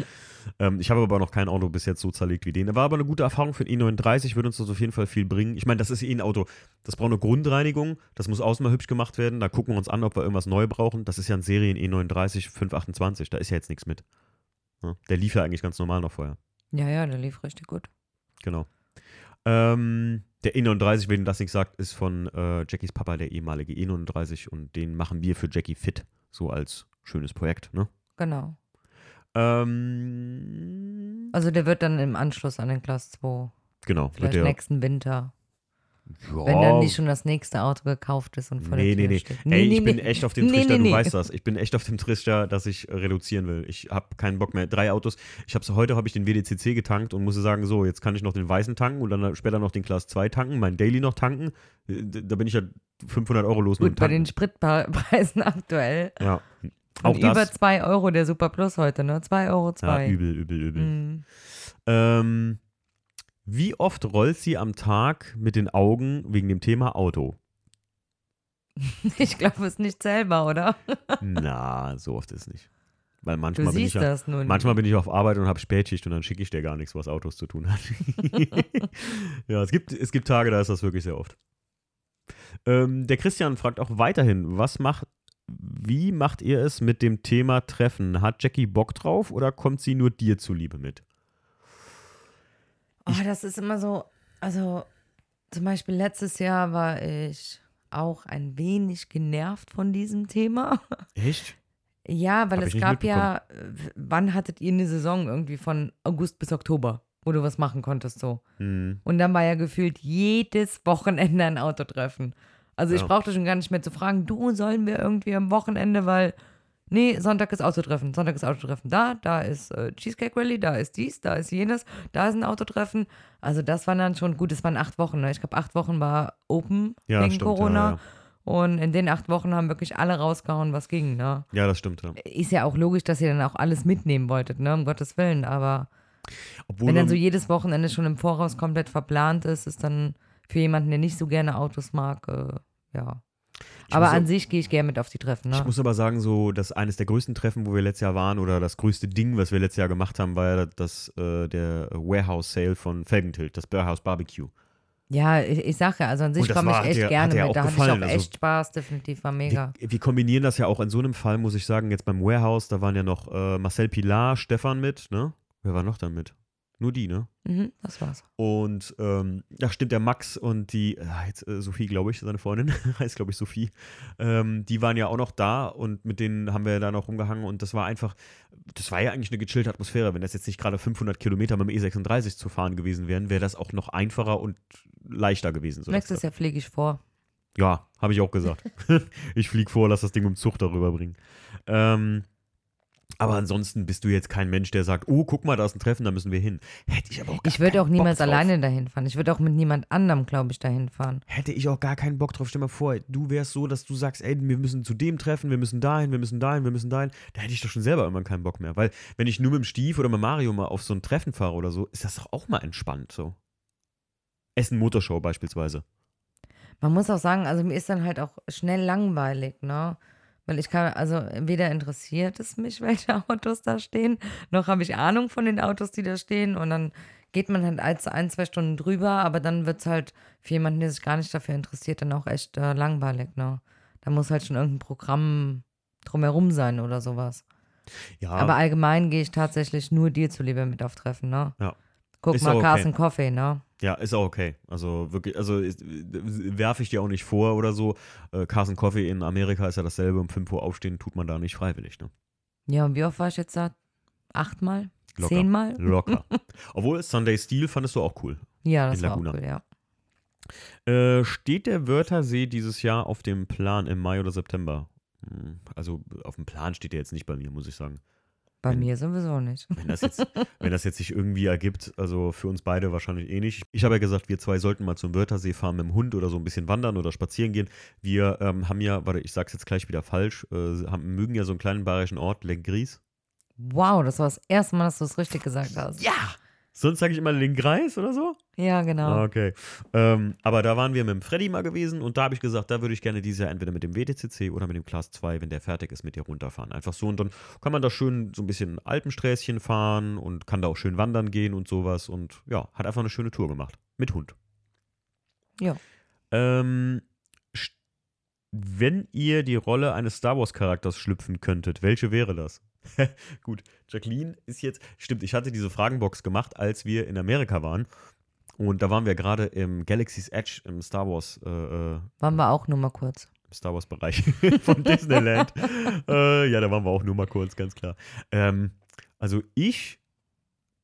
Ähm, ich habe aber noch kein Auto bis jetzt so zerlegt wie den. War aber eine gute Erfahrung für den E39, würde uns das auf jeden Fall viel bringen. Ich meine, das ist eh ein Auto, das braucht eine Grundreinigung, das muss außen mal hübsch gemacht werden. Da gucken wir uns an, ob wir irgendwas neu brauchen. Das ist ja ein Serien E39 528, da ist ja jetzt nichts mit. Ja, der lief ja eigentlich ganz normal noch vorher. ja, ja, der lief richtig gut. Genau. Ähm, der E39, wen das nicht sagt, ist von äh, Jackies Papa, der ehemalige E39 und den machen wir für Jackie fit, so als schönes Projekt, ne? Genau. Ähm, Also der wird dann im Anschluss an den Class 2. genau, wird Vielleicht der, nächsten Winter. Ja. Wenn dann nicht schon das nächste Auto gekauft ist und vor Nee, der nee, Tür nee. steht. Ey, ich bin echt auf dem Nee, Trichter, nee, du nee. weißt das. Ich bin echt auf dem Trichter, dass ich reduzieren will. Ich habe keinen Bock mehr. Drei Autos. Ich habe heute habe ich den WDCC getankt und musste sagen, so, jetzt kann ich noch den weißen tanken und dann später noch den Class 2 tanken, mein Daily noch tanken. Äh, Da bin ich ja 500 Euro los mit Gut, dem bei den Tanken. Spritpreisen <laughs> aktuell. Ja. Auch Und über das. 2 Euro der Super Plus heute, ne? 2 Euro Ja, 2. übel, übel, übel. Mhm. Ähm, wie oft rollt sie am Tag mit den Augen wegen dem Thema Auto? <laughs> Ich glaube es nicht selber, oder? Na, so oft ist nicht. Weil Du manchmal bin ich ja, das nun. Manchmal bin ich auf Arbeit und habe Spätschicht und dann schicke ich dir gar nichts, was Autos zu tun hat. <laughs> ja, es gibt, es gibt Tage, da ist das wirklich sehr oft. Ähm, der Christian fragt auch weiterhin, was macht, wie macht ihr es mit dem Thema Treffen? Hat Jackie Bock drauf oder kommt sie nur dir zuliebe mit? Oh, das ist immer so, also zum Beispiel letztes Jahr war ich auch ein wenig genervt von diesem Thema. Echt? Ja, weil Hab es gab ja, wann hattet ihr eine Saison irgendwie von August bis Oktober, wo du was machen konntest so. Hm. Und dann war ja gefühlt jedes Wochenende ein Autotreffen. Also ich Ja. brauchte schon gar nicht mehr zu fragen, du, sollen wir irgendwie am Wochenende, weil, nee, Sonntag ist Autotreffen, Sonntag ist Autotreffen da, da ist äh, Cheesecake Rally, da ist dies, da ist jenes, da ist ein Autotreffen. Also das waren dann schon, gut, es waren acht Wochen, ne? ich glaube acht Wochen war Open Ja, wegen stimmt, Corona. ja, Und in den acht Wochen haben wirklich alle rausgehauen, was ging, ne? Ja, das stimmt. Ist ja auch logisch, dass ihr dann auch alles mitnehmen wolltet, ne? Um Gottes Willen. Aber Obwohl wenn dann so jedes Wochenende schon im Voraus komplett verplant ist, ist dann für jemanden, der nicht so gerne Autos mag, äh, ja. Ich Aber an sich gehe ich gerne mit auf die Treffen, ne? Ich muss aber sagen, so, dass eines der größten Treffen, wo wir letztes Jahr waren, oder das größte Ding, was wir letztes Jahr gemacht haben, war ja das, äh, der Warehouse Sale von Felgentilt, das Warehouse Barbecue. Ja, ich, ich sage ja, also an sich komme ich echt dir- gerne mit. Da hatte ich auch gefallen, also- echt Spaß, definitiv, war mega. Wir, wir kombinieren das ja auch in so einem Fall, muss ich sagen, jetzt beim Warehouse, da waren ja noch äh, Marcel Pilar, Stefan mit, ne? Wer war noch da mit? Nur die, ne? Mhm, das war's. Und ähm, da stimmt der Max und die, ah, jetzt äh, Sophie, glaube ich, seine Freundin, <laughs> heißt glaube ich Sophie, ähm, die waren ja auch noch da und mit denen haben wir da noch rumgehangen und das war einfach, das war ja eigentlich eine gechillte Atmosphäre. Wenn das jetzt nicht gerade 500 Kilometer mit dem E36 zu fahren gewesen wären, wäre das auch noch einfacher und leichter gewesen. So Nächstes Jahr fliege ich vor. ja, habe ich auch gesagt. <laughs> ich fliege vor, lass das Ding um Zug darüber bringen. Ähm, aber ansonsten bist du jetzt kein Mensch, der sagt, oh, guck mal, da ist ein Treffen, da müssen wir hin. Hätte ich aber auch gar Ich würde auch niemals alleine dahin fahren. Ich würde auch mit niemand anderem, glaube ich, dahin fahren. Hätte ich auch gar keinen Bock drauf. Stell mal vor, du wärst so, dass du sagst, ey, wir müssen zu dem treffen, wir müssen dahin, wir müssen dahin, wir müssen dahin. Da hätte ich doch schon selber irgendwann keinen Bock mehr. Weil, wenn ich nur mit dem Stief oder mit Mario mal auf so ein Treffen fahre oder so, ist das doch auch mal entspannt so. Essen Motorshow beispielsweise. Man muss auch sagen, also mir ist dann halt auch schnell langweilig, ne? Weil ich kann, also weder interessiert es mich, <laughs> welche Autos da stehen, noch habe ich Ahnung von den Autos, die da stehen. Und dann geht man halt als ein, zwei Stunden drüber, aber dann wird es halt für jemanden, der sich gar nicht dafür interessiert, dann auch echt äh, langweilig, ne? Da muss halt schon irgendein Programm drumherum sein oder sowas. Ja, Aber allgemein gehe ich tatsächlich nur dir zuliebe mit auf Treffen, ne? Ja. Guck Ist mal, okay. Carson Coffee, ne? Ja, ist auch okay. Also wirklich, also werfe ich dir auch nicht vor oder so. Äh, Carson Coffee in Amerika ist ja dasselbe. Um 5 Uhr aufstehen tut man da nicht freiwillig, ne? Ja, und wie oft war ich jetzt da? Achtmal? Locker. Zehnmal? <laughs> Locker. Obwohl, Sunday Steel fandest du auch cool. Ja, das In war auch Laguna. cool, ja. Äh, steht der Wörthersee dieses Jahr auf dem Plan im Mai oder September? Hm, Also auf dem Plan steht er jetzt nicht bei mir, muss ich sagen. Bei Wenn- mir sowieso nicht. Wenn das, jetzt, wenn das jetzt sich irgendwie ergibt, also für uns beide wahrscheinlich eh nicht. Ich habe ja gesagt, wir zwei sollten mal zum Wörthersee fahren mit dem Hund oder so ein bisschen wandern oder spazieren gehen. Wir ähm, haben ja, warte, ich sag's jetzt gleich wieder falsch, äh, haben, mögen ja so einen kleinen bayerischen Ort, Lengries. Wow, das war das erste Mal, dass du es richtig gesagt hast. Ja! Sonst sage ich immer Lengreis oder so. Ja, genau. Ah, Okay. Ähm, aber da waren wir mit dem Freddy mal gewesen und da habe ich gesagt, da würde ich gerne dieses Jahr entweder mit dem WTCC oder mit dem Class 2, wenn der fertig ist, mit dir runterfahren. Einfach so und dann kann man da schön so ein bisschen Alpensträßchen fahren und kann da auch schön wandern gehen und sowas und ja, hat einfach eine schöne Tour gemacht. Mit Hund. Ja. Ähm, wenn ihr die Rolle eines Star Wars-Charakters schlüpfen könntet, welche wäre das? <laughs> Gut, Jacqueline ist jetzt, stimmt, ich hatte diese Fragenbox gemacht, als wir in Amerika waren. Und da waren wir gerade im Galaxy's Edge im Star Wars, äh, äh, Waren wir auch nur mal kurz. im Star Wars Bereich <laughs> von Disneyland. äh, ja, da waren wir auch nur mal kurz, ganz klar. Ähm, also ich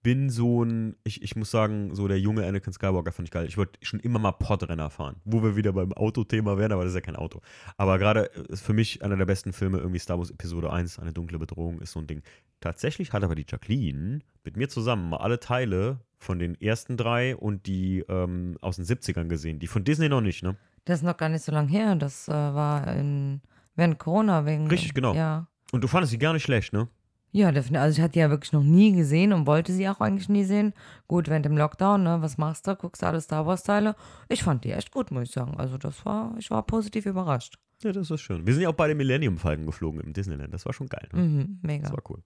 bin so ein, ich, ich muss sagen, so der junge Anakin Skywalker fand ich geil. Ich wollte schon immer mal Podrenner fahren, wo wir wieder beim Autothema wären, aber das ist ja kein Auto. Aber gerade ist für mich einer der besten Filme irgendwie Star Wars Episode 1, eine dunkle Bedrohung, ist so ein Ding. Tatsächlich hat aber die Jacqueline mit mir zusammen mal alle Teile von den ersten drei und die ähm, aus den 70ern gesehen. Die von Disney noch nicht, ne? Das ist noch gar nicht so lange her. Das äh, war in, während Corona wegen. Richtig, genau. Ja. Und du fandest sie gar nicht schlecht, ne? Ja, definitiv. Also ich hatte die ja wirklich noch nie gesehen und wollte sie auch eigentlich nie sehen. Gut, während dem Lockdown, ne, was machst du? Guckst du alle Star Wars Teile? Ich fand die echt gut, muss ich sagen. Also das war, ich war positiv überrascht. Ja, das ist schön. Wir sind ja auch bei den Millennium Falken geflogen im Disneyland. Das war schon geil. Ne? Mhm, mega. Das war cool.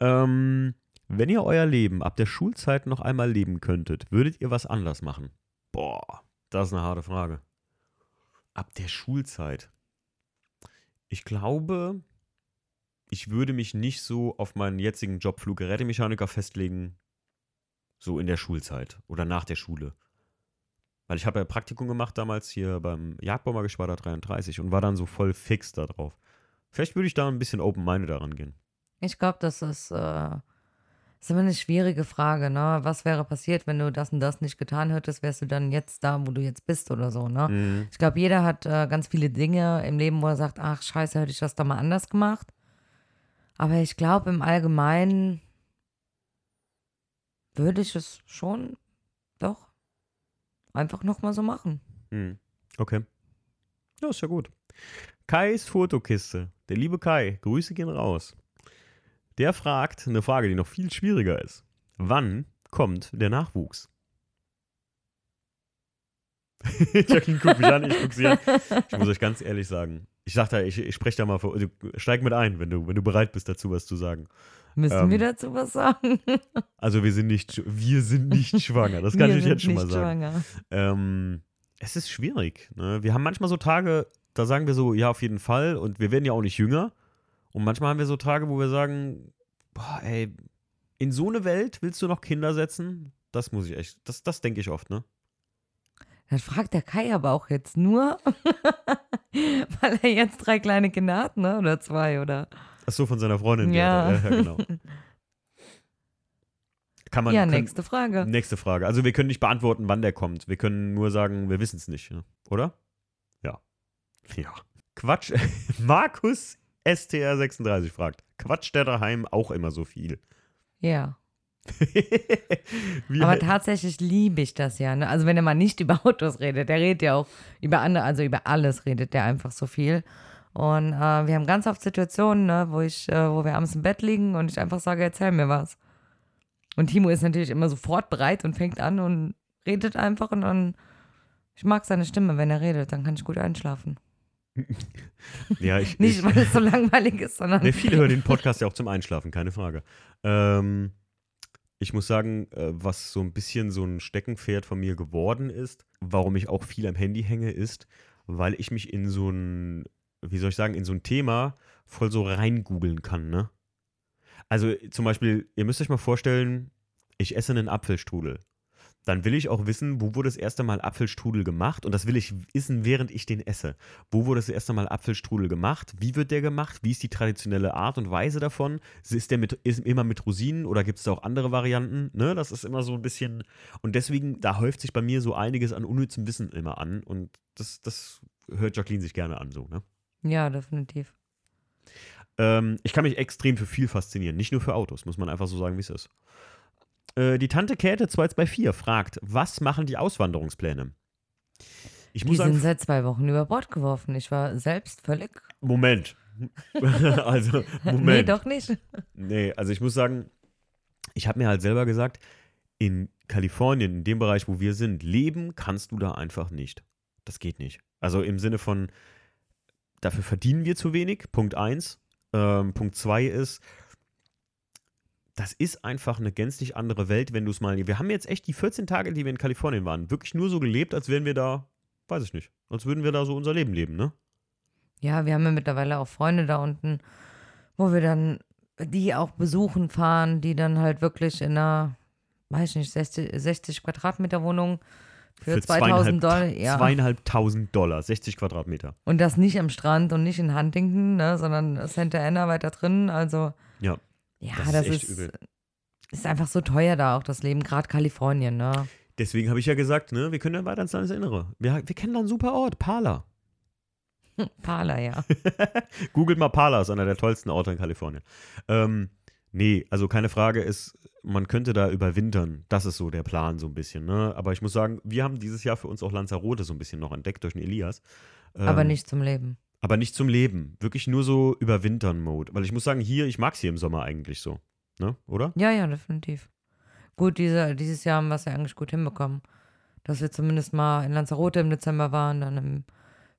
Ähm, wenn ihr euer Leben ab der Schulzeit noch einmal leben könntet, würdet ihr was anders machen? Boah, das ist eine harte Frage. Ab der Schulzeit. Ich glaube, ich würde mich nicht so auf meinen jetzigen Job Fluggerätemechaniker festlegen, so in der Schulzeit oder nach der Schule. Weil ich habe ja Praktikum gemacht damals hier beim Jagdbombergeschwader 33 und war dann so voll fix da drauf. Vielleicht würde ich da ein bisschen open-minded daran gehen. Ich glaube, das ist, äh, ist immer eine schwierige Frage, ne? Was wäre passiert, wenn du das und das nicht getan hättest, wärst du dann jetzt da, wo du jetzt bist oder so, ne? Mhm. Ich glaube, jeder hat äh, ganz viele Dinge im Leben, wo er sagt, ach scheiße, hätte ich das da mal anders gemacht. Aber ich glaube, im Allgemeinen würde ich es schon doch einfach nochmal so machen. Mhm. Okay. Ja, ist ja gut. Kais Fotokiste. Der liebe Kai, Grüße gehen raus. Der fragt eine Frage, die noch viel schwieriger ist. Wann kommt der Nachwuchs? Jacqueline guckt mich an, ich gucke sie an. Ich muss euch ganz ehrlich sagen. Ich sag da, ich, ich spreche da mal vor. Du, steig mit ein, wenn du, wenn du bereit bist, dazu was zu sagen. Müssen Ähm, wir dazu was sagen? <laughs> Also wir sind nicht, wir sind nicht <laughs> schwanger. Das kann wir ich euch jetzt schon mal sagen. schwanger. Ähm, es ist schwierig. Ne? Wir haben manchmal so Tage, da sagen wir so, ja, auf jeden Fall. Und wir werden ja auch nicht jünger. Und manchmal haben wir so Tage, wo wir sagen, boah, ey, in so eine Welt willst du noch Kinder setzen? Das muss ich echt, das, das denke ich oft, ne? Das fragt der Kai aber auch jetzt nur, <laughs> weil er jetzt drei kleine Kinder hat, ne? Oder zwei, oder? Ach so, von seiner Freundin. Ja. ja, ja, genau. <laughs> Kann man, ja, können, nächste Frage. Nächste Frage. Also wir können nicht beantworten, wann der kommt. Wir können nur sagen, wir wissen es nicht, ne? oder? Ja. Ja. Quatsch. <laughs> Markus STR36 fragt. Quatsch der daheim auch immer so viel. Ja. <laughs> Aber tatsächlich liebe ich das ja. Ne? Also wenn er mal nicht <laughs> über Autos redet, der redet ja auch über andere, also über alles redet der einfach so viel. Und äh, wir haben ganz oft Situationen, ne, wo ich, äh, wo wir abends im Bett liegen und ich einfach sage, erzähl mir was. Und Timo ist natürlich immer sofort bereit und fängt an und redet einfach und dann, ich mag seine Stimme, wenn er redet, dann kann ich gut einschlafen. <laughs> ja, ich, Nicht, ich, weil es so langweilig ist, sondern nee, viele hören den Podcast ja auch zum Einschlafen, keine Frage. Ähm, ich muss sagen, äh, was so ein bisschen so ein Steckenpferd von mir geworden ist, warum ich auch viel am Handy hänge, ist, weil ich mich in so ein, wie soll ich sagen, in so ein Thema voll so reingoogeln kann, ne? Also zum Beispiel, ihr müsst euch mal vorstellen, ich esse einen Apfelstrudel. Dann will ich auch wissen, wo wurde das erste Mal Apfelstrudel gemacht und das will ich wissen, während ich den esse. Wo wurde das erste Mal Apfelstrudel gemacht? Wie wird der gemacht? Wie ist die traditionelle Art und Weise davon? Ist der mit, ist immer mit Rosinen oder gibt es da auch andere Varianten? Ne? Das ist immer so ein bisschen. Und deswegen, da häuft sich bei mir so einiges an unnützem Wissen immer an. Und das, das hört Jacqueline sich gerne an, so, ne? ja, definitiv. Ähm, ich kann mich extrem für viel faszinieren. Nicht nur für Autos, muss man einfach so sagen, wie es ist. Äh, die Tante Käthe 224 fragt, was machen die Auswanderungspläne? Ich Die sind seit zwei Wochen über Bord geworfen. Ich war selbst völlig. Moment. <laughs> also, Moment. Nee, doch nicht. Nee, also ich muss sagen, ich habe mir halt selber gesagt, in Kalifornien, in dem Bereich, wo wir sind, leben kannst du da einfach nicht. Das geht nicht. Also im Sinne von, dafür verdienen wir zu wenig, Punkt 1. Ähm, Punkt 2 ist, das ist einfach eine gänzlich andere Welt, wenn du es mal. Wir haben jetzt echt die 14 Tage, die wir in Kalifornien waren, wirklich nur so gelebt, als wären wir da, weiß ich nicht, als würden wir da so unser Leben leben, ne? Ja, wir haben ja mittlerweile auch Freunde da unten, wo wir dann die auch besuchen fahren, die dann halt wirklich in einer, weiß ich nicht, 60, 60 Quadratmeter Wohnung für, 2000 Dollar. Ja. Zweieinhalbtausend Dollar, 60 Quadratmeter. Und das nicht am Strand und nicht in Huntington, ne, sondern Santa Ana weiter drin. Also, Ja. Ja, Das das, ist ist. Ist einfach so teuer da auch das Leben, gerade Kalifornien, ne? Deswegen habe ich ja gesagt, ne, wir können ja weiter ins Landesinnere. Wir, wir kennen da einen super Ort, Pala. <laughs> Pala, ja. <laughs> Googelt mal Pala, ist einer der tollsten Orte in Kalifornien. Ähm, nee, also keine Frage ist, man könnte da überwintern. Das ist so der Plan, so ein bisschen. Ne? Aber ich muss sagen, wir haben dieses Jahr für uns auch Lanzarote so ein bisschen noch entdeckt durch den Elias. Ähm, Aber nicht zum Leben. Aber nicht zum Leben. Wirklich nur so überwintern-Mode. Weil ich muss sagen, hier, ich mag es hier im Sommer eigentlich so. Ne? Oder? Ja, ja, definitiv. Gut, diese, dieses Jahr haben wir es ja eigentlich gut hinbekommen. Dass wir zumindest mal in Lanzarote im Dezember waren, dann im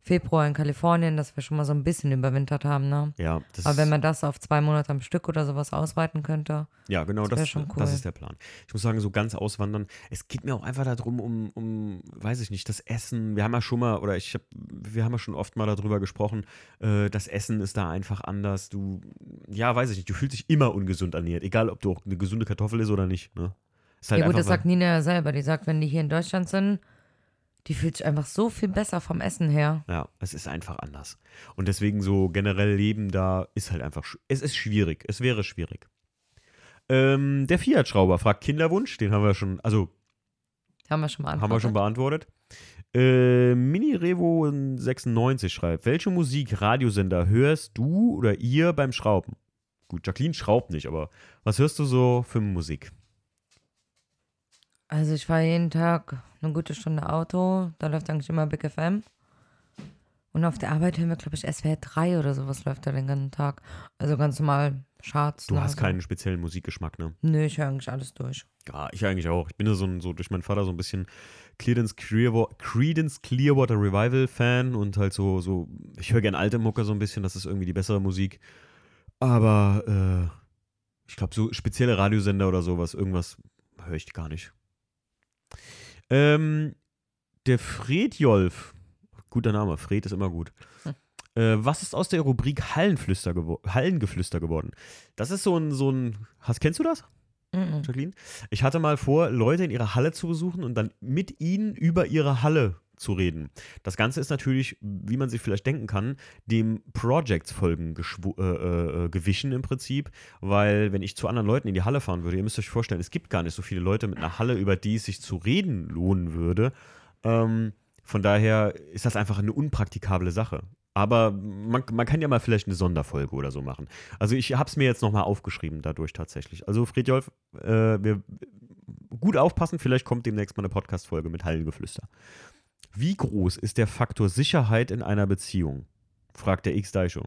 Februar in Kalifornien, dass wir schon mal so ein bisschen überwintert haben, ne? Ja, das Aber wenn man das auf zwei Monate am Stück oder sowas ausweiten könnte. Ja, genau, Das das, schon cool. das ist der Plan. Ich muss sagen, so ganz auswandern. Es geht mir auch einfach darum, um, um, weiß ich nicht, das Essen. Wir haben ja schon mal, oder ich hab, wir haben ja schon oft mal darüber gesprochen, äh, das Essen ist da einfach anders. Du, ja, weiß ich nicht, du fühlst dich immer ungesund ernährt, egal ob du auch eine gesunde Kartoffel isst oder nicht, ne? Ist halt ja gut, das sagt Nina ja selber. Die sagt, wenn die hier in Deutschland sind, die fühlt sich einfach so viel besser vom Essen her. Ja, es ist einfach anders. Und deswegen so generell Leben da ist halt einfach, es ist schwierig. Es wäre schwierig. Ähm, der Fiat-Schrauber fragt Kinderwunsch, den haben wir schon, also Haben wir schon mal haben wir schon beantwortet. Äh, Mini Revo 96 schreibt, welche Musik, Radiosender hörst du oder ihr beim Schrauben? Gut, Jacqueline schraubt nicht, aber was hörst du so für Musik? Also ich fahre jeden Tag eine gute Stunde Auto. Da läuft eigentlich immer Big FM. Und auf der Arbeit hören wir, glaube ich, SWR 3 oder sowas läuft da den ganzen Tag. Also ganz normal Charts. Du hast so. keinen speziellen Musikgeschmack, ne? Nö, ich höre eigentlich alles durch. Ja, ich eigentlich auch. Ich bin ja so, ein, so durch meinen Vater so ein bisschen Creedence, Clearwater, Creedence Clearwater Revival Fan und halt so, so ich höre gern alte Mucke so ein bisschen, das ist irgendwie die bessere Musik. Aber äh, ich glaube, so spezielle Radiosender oder sowas, irgendwas höre ich gar nicht. Ähm, der Fredjolf, guter Name, Fred ist immer gut. Hm. Äh, was ist aus der Rubrik Hallenflüster gewo Hallengeflüster geworden? Das ist so ein, so ein, hast, kennst du das? Mhm. Jacqueline. Ich hatte mal vor, Leute in ihrer Halle zu besuchen und dann mit ihnen über ihre Halle zu reden. Das Ganze ist natürlich, wie man sich vielleicht denken kann, dem Projects-Folgen geschwo- äh, äh, gewichen im Prinzip, weil wenn ich zu anderen Leuten in die Halle fahren würde, ihr müsst euch vorstellen, es gibt gar nicht so viele Leute mit einer Halle, über die es sich zu reden lohnen würde. Ähm, von daher ist das einfach eine unpraktikable Sache. Aber man, man kann ja mal vielleicht eine Sonderfolge oder so machen. Also ich habe es mir jetzt nochmal aufgeschrieben dadurch tatsächlich. Also Friedjolf, äh, wir gut aufpassen, vielleicht kommt demnächst mal eine Podcast-Folge mit Hallengeflüster. Wie groß ist der Faktor Sicherheit in einer Beziehung? fragt der X Daisho.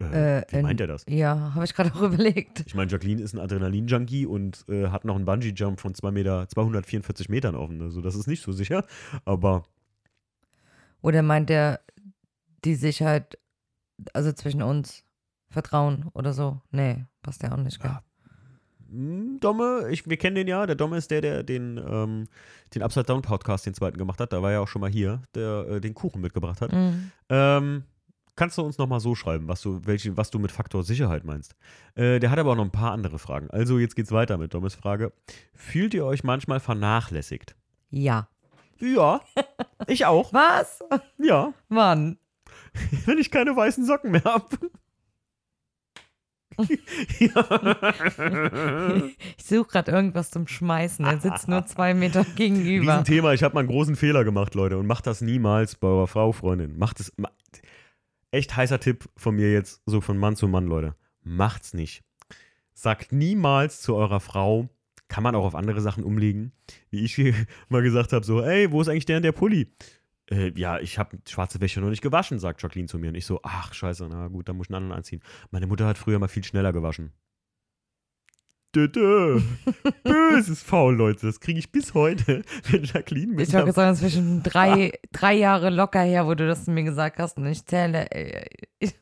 Äh, Äh, wie in- meint er das? Ja, <laughs> habe ich gerade auch überlegt. Ich meine, Jacqueline ist ein Adrenalin-Junkie und äh, hat noch einen Bungee-Jump von 2 Meter, 244 Metern offen. Also das ist nicht so sicher. Aber Oder meint der die Sicherheit, also zwischen uns, Vertrauen oder so? Nee, passt ja auch nicht, gell? Ja. Hm, Domme, ich, wir kennen den ja. Der Domme ist der, der den, ähm, den Upside Down Podcast, den zweiten gemacht hat. Da war er auch schon mal hier, der äh, den Kuchen mitgebracht hat. Mhm. Ähm, kannst du uns nochmal so schreiben, was du, welche, was du mit Faktor Sicherheit meinst? Äh, der hat aber auch noch ein paar andere Fragen. Also jetzt geht's weiter mit Dommes Frage. Fühlt ihr euch manchmal vernachlässigt? Ja. Ja, <laughs> ich auch. Was? Ja, Mann. <laughs> wenn ich keine weißen Socken mehr habe. Ja. Ich suche gerade irgendwas zum Schmeißen. Er sitzt nur zwei Meter <laughs> gegenüber. Riesenthema. Ich habe mal einen großen Fehler gemacht, Leute. Und macht das niemals bei eurer Frau, Freundin. Macht es. Ma echt heißer Tipp von mir jetzt, so von Mann zu Mann, Leute. Macht's nicht. Sagt niemals zu eurer Frau, kann man auch auf andere Sachen umlegen, wie ich hier <laughs> mal gesagt habe, so, ey, wo ist eigentlich der und der Pulli? Äh, ja, ich habe schwarze Wäsche noch nicht gewaschen, sagt Jacqueline zu mir. Und ich so, ach, scheiße, na gut, dann muss ich einen anderen anziehen. Meine Mutter hat früher mal viel schneller gewaschen. Dö, dö. <laughs> Böses Faul, Leute. Das kriege ich bis heute, <laughs> wenn Jacqueline mit Ich habe gesagt, zwischen drei, drei Jahre locker her, wo du das mir gesagt hast. Und ich zähle. Ey, ich,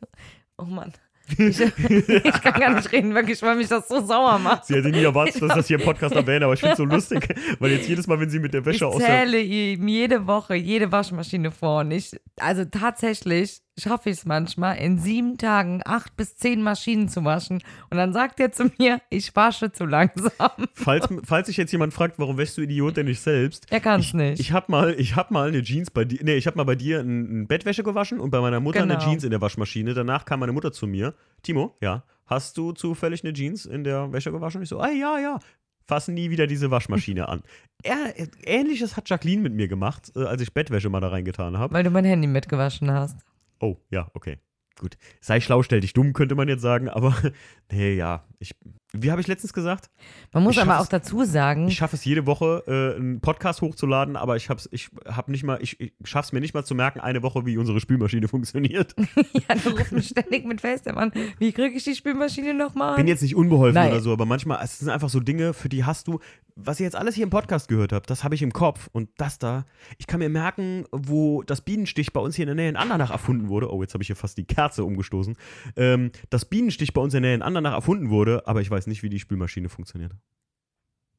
oh Mann. Ich, <laughs> ich kann gar nicht reden, wirklich, weil mich das so sauer macht. Sie hätte nie erwartet, dass ich das hier im Podcast erwähne, aber ich finde es so lustig, <laughs> weil jetzt jedes Mal, wenn sie mit der Ich Wäsche aus der zähle ihm jede Woche jede Waschmaschine vor. Und ich, also tatsächlich schaffe ich es manchmal, in sieben Tagen acht bis zehn Maschinen zu waschen. Und dann sagt er zu mir, ich wasche zu langsam. <laughs> Falls, falls sich jetzt jemand fragt, warum wäschst du Idiot denn nicht selbst? Er kann es nicht. Ich habe mal, ich hab mal eine Jeans bei dir, nee, ich habe mal bei dir ein, ein Bettwäsche gewaschen und bei meiner Mutter eine Genau. Jeans in der Waschmaschine. Danach kam meine Mutter zu mir. Timo, ja, hast du zufällig eine Jeans in der Wäsche gewaschen? Und ich so, ah ja, ja. Fassen nie wieder diese Waschmaschine an. <laughs> Ähnliches hat Jacqueline mit mir gemacht, äh, als ich Bettwäsche mal da reingetan habe. Weil du mein Handy mitgewaschen hast. Oh, ja, okay. Gut. Sei schlau, stell dich dumm, könnte man jetzt sagen, aber <laughs> nee, ja. Ich, wie habe ich letztens gesagt? Man muss Ich aber auch es- dazu sagen, Ich schaffe es jede Woche, äh, einen Podcast hochzuladen, aber ich hab's, ich hab nicht mal, ich, ich schaffe es mir nicht mal zu merken, eine Woche, wie unsere Spülmaschine <laughs> funktioniert. <laughs> ja, du rufst mich ständig mit FaceTime an. Wie kriege ich die Spülmaschine nochmal? bin jetzt nicht unbeholfen Nein. oder so, aber manchmal, es sind einfach so Dinge, für die hast du, was ihr jetzt alles hier im Podcast gehört habt, das habe ich im Kopf und das da, ich kann mir merken, wo das Bienenstich bei uns hier in der Nähe in Andernach erfunden wurde. Oh, jetzt habe ich hier fast die Kerze umgestoßen. Ähm, das Bienenstich bei uns in der Nähe in Andernach erfunden wurde, aber ich weiß nicht, wie die Spülmaschine funktioniert.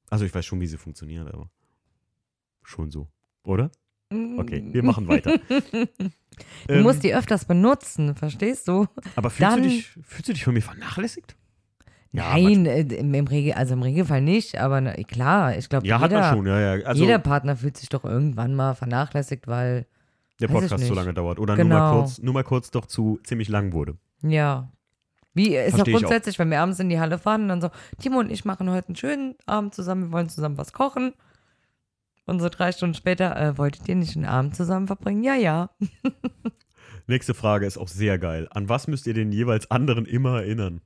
Also ich weiß schon, wie sie funktioniert, aber schon so, oder? Okay, wir machen weiter. <laughs> Du Ähm, musst die öfters benutzen, verstehst du? aber fühlst du, dann- dich, fühlst du dich von mir vernachlässigt? Ja, Nein, äh, im, im Regel, also im Regelfall nicht, aber na, klar, ich glaube, Ja, hat jeder, man schon, ja, ja. Also jeder Partner fühlt sich doch irgendwann mal vernachlässigt, weil, der weiß Podcast so lange dauert. Oder nur, mal Genau. kurz, nur mal kurz doch zu ziemlich lang wurde. ja. Wie ist doch Versteh auch. grundsätzlich, wenn wir abends in die Halle fahren und dann so, Timo und ich machen heute einen schönen Abend zusammen, wir wollen zusammen was kochen. Und so drei Stunden später, äh, wolltet ihr nicht einen Abend zusammen verbringen? Ja, ja. <laughs> Nächste Frage ist auch sehr geil. An was müsst ihr den jeweils anderen immer erinnern?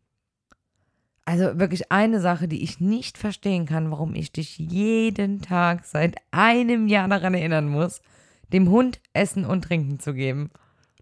Also wirklich eine Sache, die ich nicht verstehen kann, warum ich dich jeden Tag seit einem Jahr daran erinnern muss, dem Hund Essen und Trinken zu geben.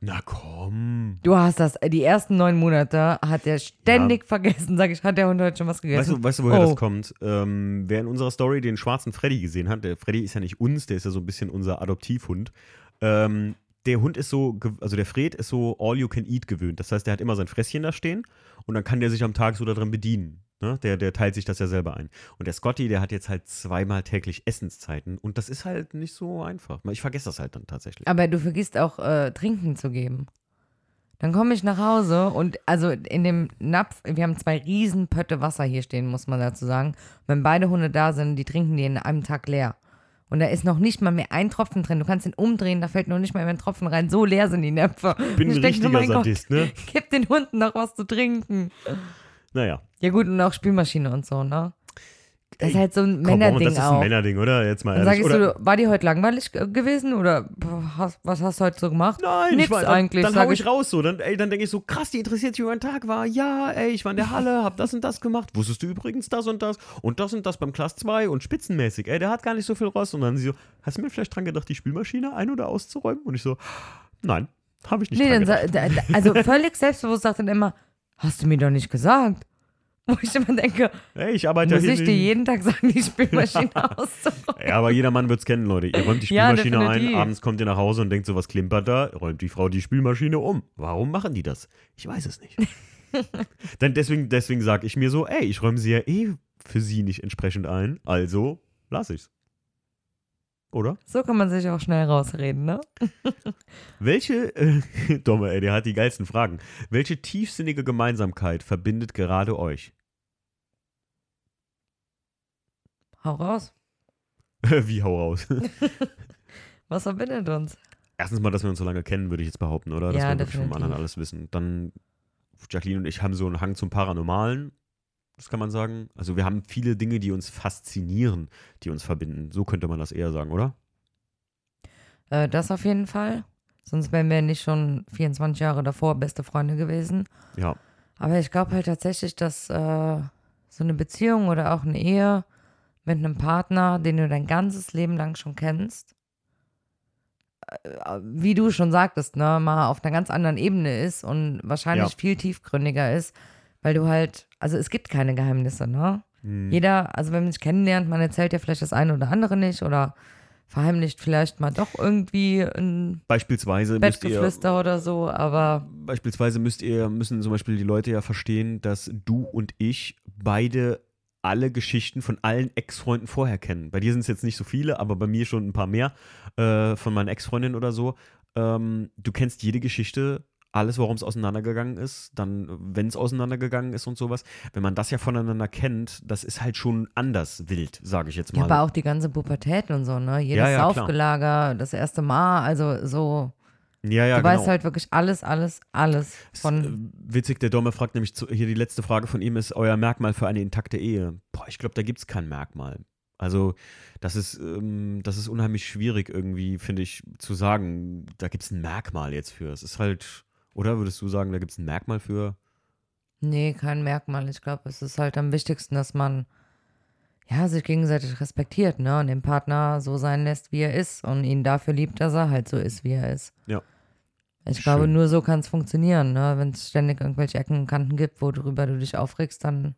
Na komm. Du hast das, die ersten neun Monate hat er ständig vergessen, sag ich, hat der Hund heute schon was Weißt gegessen? du, weißt du, woher Oh. das kommt? Ähm, wer in unserer Story den schwarzen Freddy gesehen hat, der Freddy ist ja nicht uns, der ist ja so ein bisschen unser Adoptivhund. Ähm, der Hund ist so, also der Fred ist so all you can eat gewöhnt. Das heißt, der hat immer sein Fresschen da stehen und dann kann der sich am Tag so darin bedienen. Ne? Der, der teilt sich das ja selber ein. Und der Scotty, der hat jetzt halt zweimal täglich Essenszeiten und das ist halt nicht so einfach. Ich vergesse das halt dann tatsächlich. Aber du vergisst auch äh, Trinken zu geben. Dann komme ich nach Hause und also in dem Napf, wir haben zwei riesen Pötte Wasser hier stehen, muss man dazu sagen. Wenn beide Hunde da sind, die trinken die in einem Tag leer. Und da ist noch nicht mal mehr ein Tropfen drin. Du kannst ihn umdrehen, da fällt noch nicht mal mehr ein Tropfen rein. So leer sind die Näpfe. Ich bin ein richtiger mein Gott, Sadist, ne? Gib den Hunden noch was zu trinken. Naja. Ja gut, und auch Spülmaschine und so, ne? Das ist halt so ein Komm, Männerding das ist ein auch. Männerding, oder? Jetzt mal Dann ehrlich. sag ich oder, so, war die heute langweilig äh, gewesen oder hast, was hast du heute so gemacht? Nein, Nix ich war, dann, eigentlich, Dann sag hau ich ich. raus so. Dann, ey, dann denke ich so, krass, die interessiert sich, wie mein Tag war. Ja, ey, ich war in der Halle, <laughs> hab das und das gemacht. Wusstest du übrigens das und das? Und das und das beim Class 2 und spitzenmäßig. Ey, der hat gar nicht so viel Rost. Und dann sie so, hast du mir vielleicht dran gedacht, die Spülmaschine ein- oder auszuräumen? Und ich so, nein, habe ich nicht Nee, dran dann gedacht. also völlig selbstbewusst sagt dann immer, hast du mir doch nicht gesagt. <laughs> Wo ich immer denke, Ey, ich arbeite muss ja ich dir jeden Tag sagen, die Spülmaschine <laughs> auszuräumen? Ja, aber jeder Mann wird's kennen, Leute. Ihr räumt die Ja, Spülmaschine ein, abends kommt ihr nach Hause und denkt so, was klimpert da? Räumt die Frau die Spülmaschine um. Warum machen die das? Ich weiß es nicht. <laughs> Denn deswegen, deswegen sage ich mir so, ey, ich räume sie ja eh für sie nicht entsprechend ein, also lass ich's. Oder? So kann man sich auch schnell rausreden, ne? Welche, äh, <laughs> Domme, ey, der hat die geilsten Fragen. Welche tiefsinnige Gemeinsamkeit verbindet gerade euch? Hau raus. <laughs> Wie hau raus? <laughs> Was verbindet uns? Erstens mal, dass wir uns so lange kennen, würde ich jetzt behaupten, oder? Dass Ja, wir definitiv. anderen alles wissen. Dann, Jacqueline und ich haben so einen Hang zum Paranormalen, das kann man sagen. Also wir haben viele Dinge, die uns faszinieren, die uns verbinden. So könnte man das eher sagen, oder? Äh, das auf jeden Fall. Sonst wären wir nicht schon 24 Jahre davor beste Freunde gewesen. Ja. Aber ich glaube halt tatsächlich, dass äh, so eine Beziehung oder auch eine Ehe mit einem Partner, den du dein ganzes Leben lang schon kennst, äh, wie du schon sagtest, ne, mal auf einer ganz anderen Ebene ist und wahrscheinlich Ja. viel tiefgründiger ist, weil du halt, also es gibt keine Geheimnisse, ne? Hm. Jeder, also wenn man sich kennenlernt, man erzählt ja vielleicht das eine oder andere nicht oder verheimlicht vielleicht mal doch irgendwie ein Beispielsweise müsst ihr, Bettgeflüster oder so, aber beispielsweise müsst ihr, müssen zum Beispiel die Leute ja verstehen, dass du und ich beide alle Geschichten von allen Ex-Freunden vorher kennen. Bei dir sind es jetzt nicht so viele, aber bei mir schon ein paar mehr äh, von meinen Ex-Freundinnen oder so. Ähm, du kennst jede Geschichte, alles, warum es auseinandergegangen ist, dann, wenn es auseinandergegangen ist und sowas. Wenn man das ja voneinander kennt, das ist halt schon anders wild, sage ich jetzt Ja, mal. aber auch die ganze Pubertät und so, ne? Jedes Ja, ja, klar. Saufgelager, das erste Mal, also so, Ja, ja, du genau. weißt halt wirklich alles, alles, alles von. äh, Witzig, der Domme fragt nämlich zu, hier die letzte Frage von ihm ist: Euer Merkmal für eine intakte Ehe? Boah, ich glaube, da gibt es kein Merkmal. Also, das ist, ähm, das ist unheimlich schwierig irgendwie, finde ich, zu sagen, da gibt es ein Merkmal jetzt für. Es ist halt, oder würdest du sagen, da gibt es ein Merkmal für? Nee, kein Merkmal. Ich glaube, es ist halt am wichtigsten, dass man ja, sich gegenseitig respektiert, ne? Und den Partner so sein lässt, wie er ist und ihn dafür liebt, dass er halt so ist, wie er ist. Ja. Ich glaube, Schön. nur so kann es funktionieren, ne? Wenn es ständig irgendwelche Ecken und Kanten gibt, worüber du dich aufregst, dann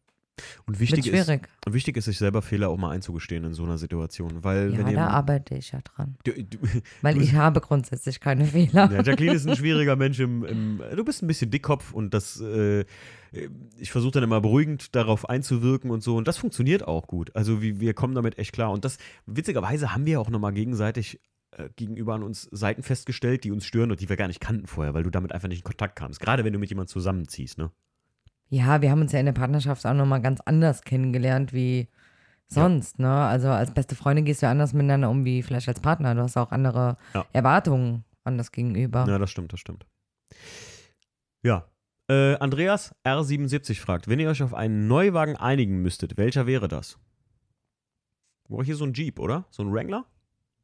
Und wichtig ist, und wichtig ist, sich selber Fehler auch mal einzugestehen in so einer Situation. Weil, Ja, wenn ihr. da arbeite ich ja dran. du, du, <laughs> Weil Du- ich habe grundsätzlich keine Fehler. Ja, Jacqueline ist ein <laughs> schwieriger Mensch. Im, im, du bist ein bisschen Dickkopf und das, äh, ich versuche dann immer beruhigend darauf einzuwirken und so. Und das funktioniert auch gut. Also wir, wir kommen damit echt klar. Und das, witzigerweise, haben wir auch nochmal gegenseitig äh, gegenüber an uns Seiten festgestellt, die uns stören und die wir gar nicht kannten vorher, weil du damit einfach nicht in Kontakt kamst. Gerade wenn du mit jemandem zusammenziehst, ne? Ja, wir haben uns ja in der Partnerschaft auch nochmal ganz anders kennengelernt wie sonst, ne? Also als beste Freundin gehst du anders miteinander um wie vielleicht als Partner. Du hast auch andere Ja. Erwartungen an das Gegenüber. Ja, das stimmt, das stimmt. Ja. Äh, Andreas R77 fragt, wenn ihr euch auf einen Neuwagen einigen müsstet, welcher wäre das? War hier so ein Jeep, oder? So ein Wrangler?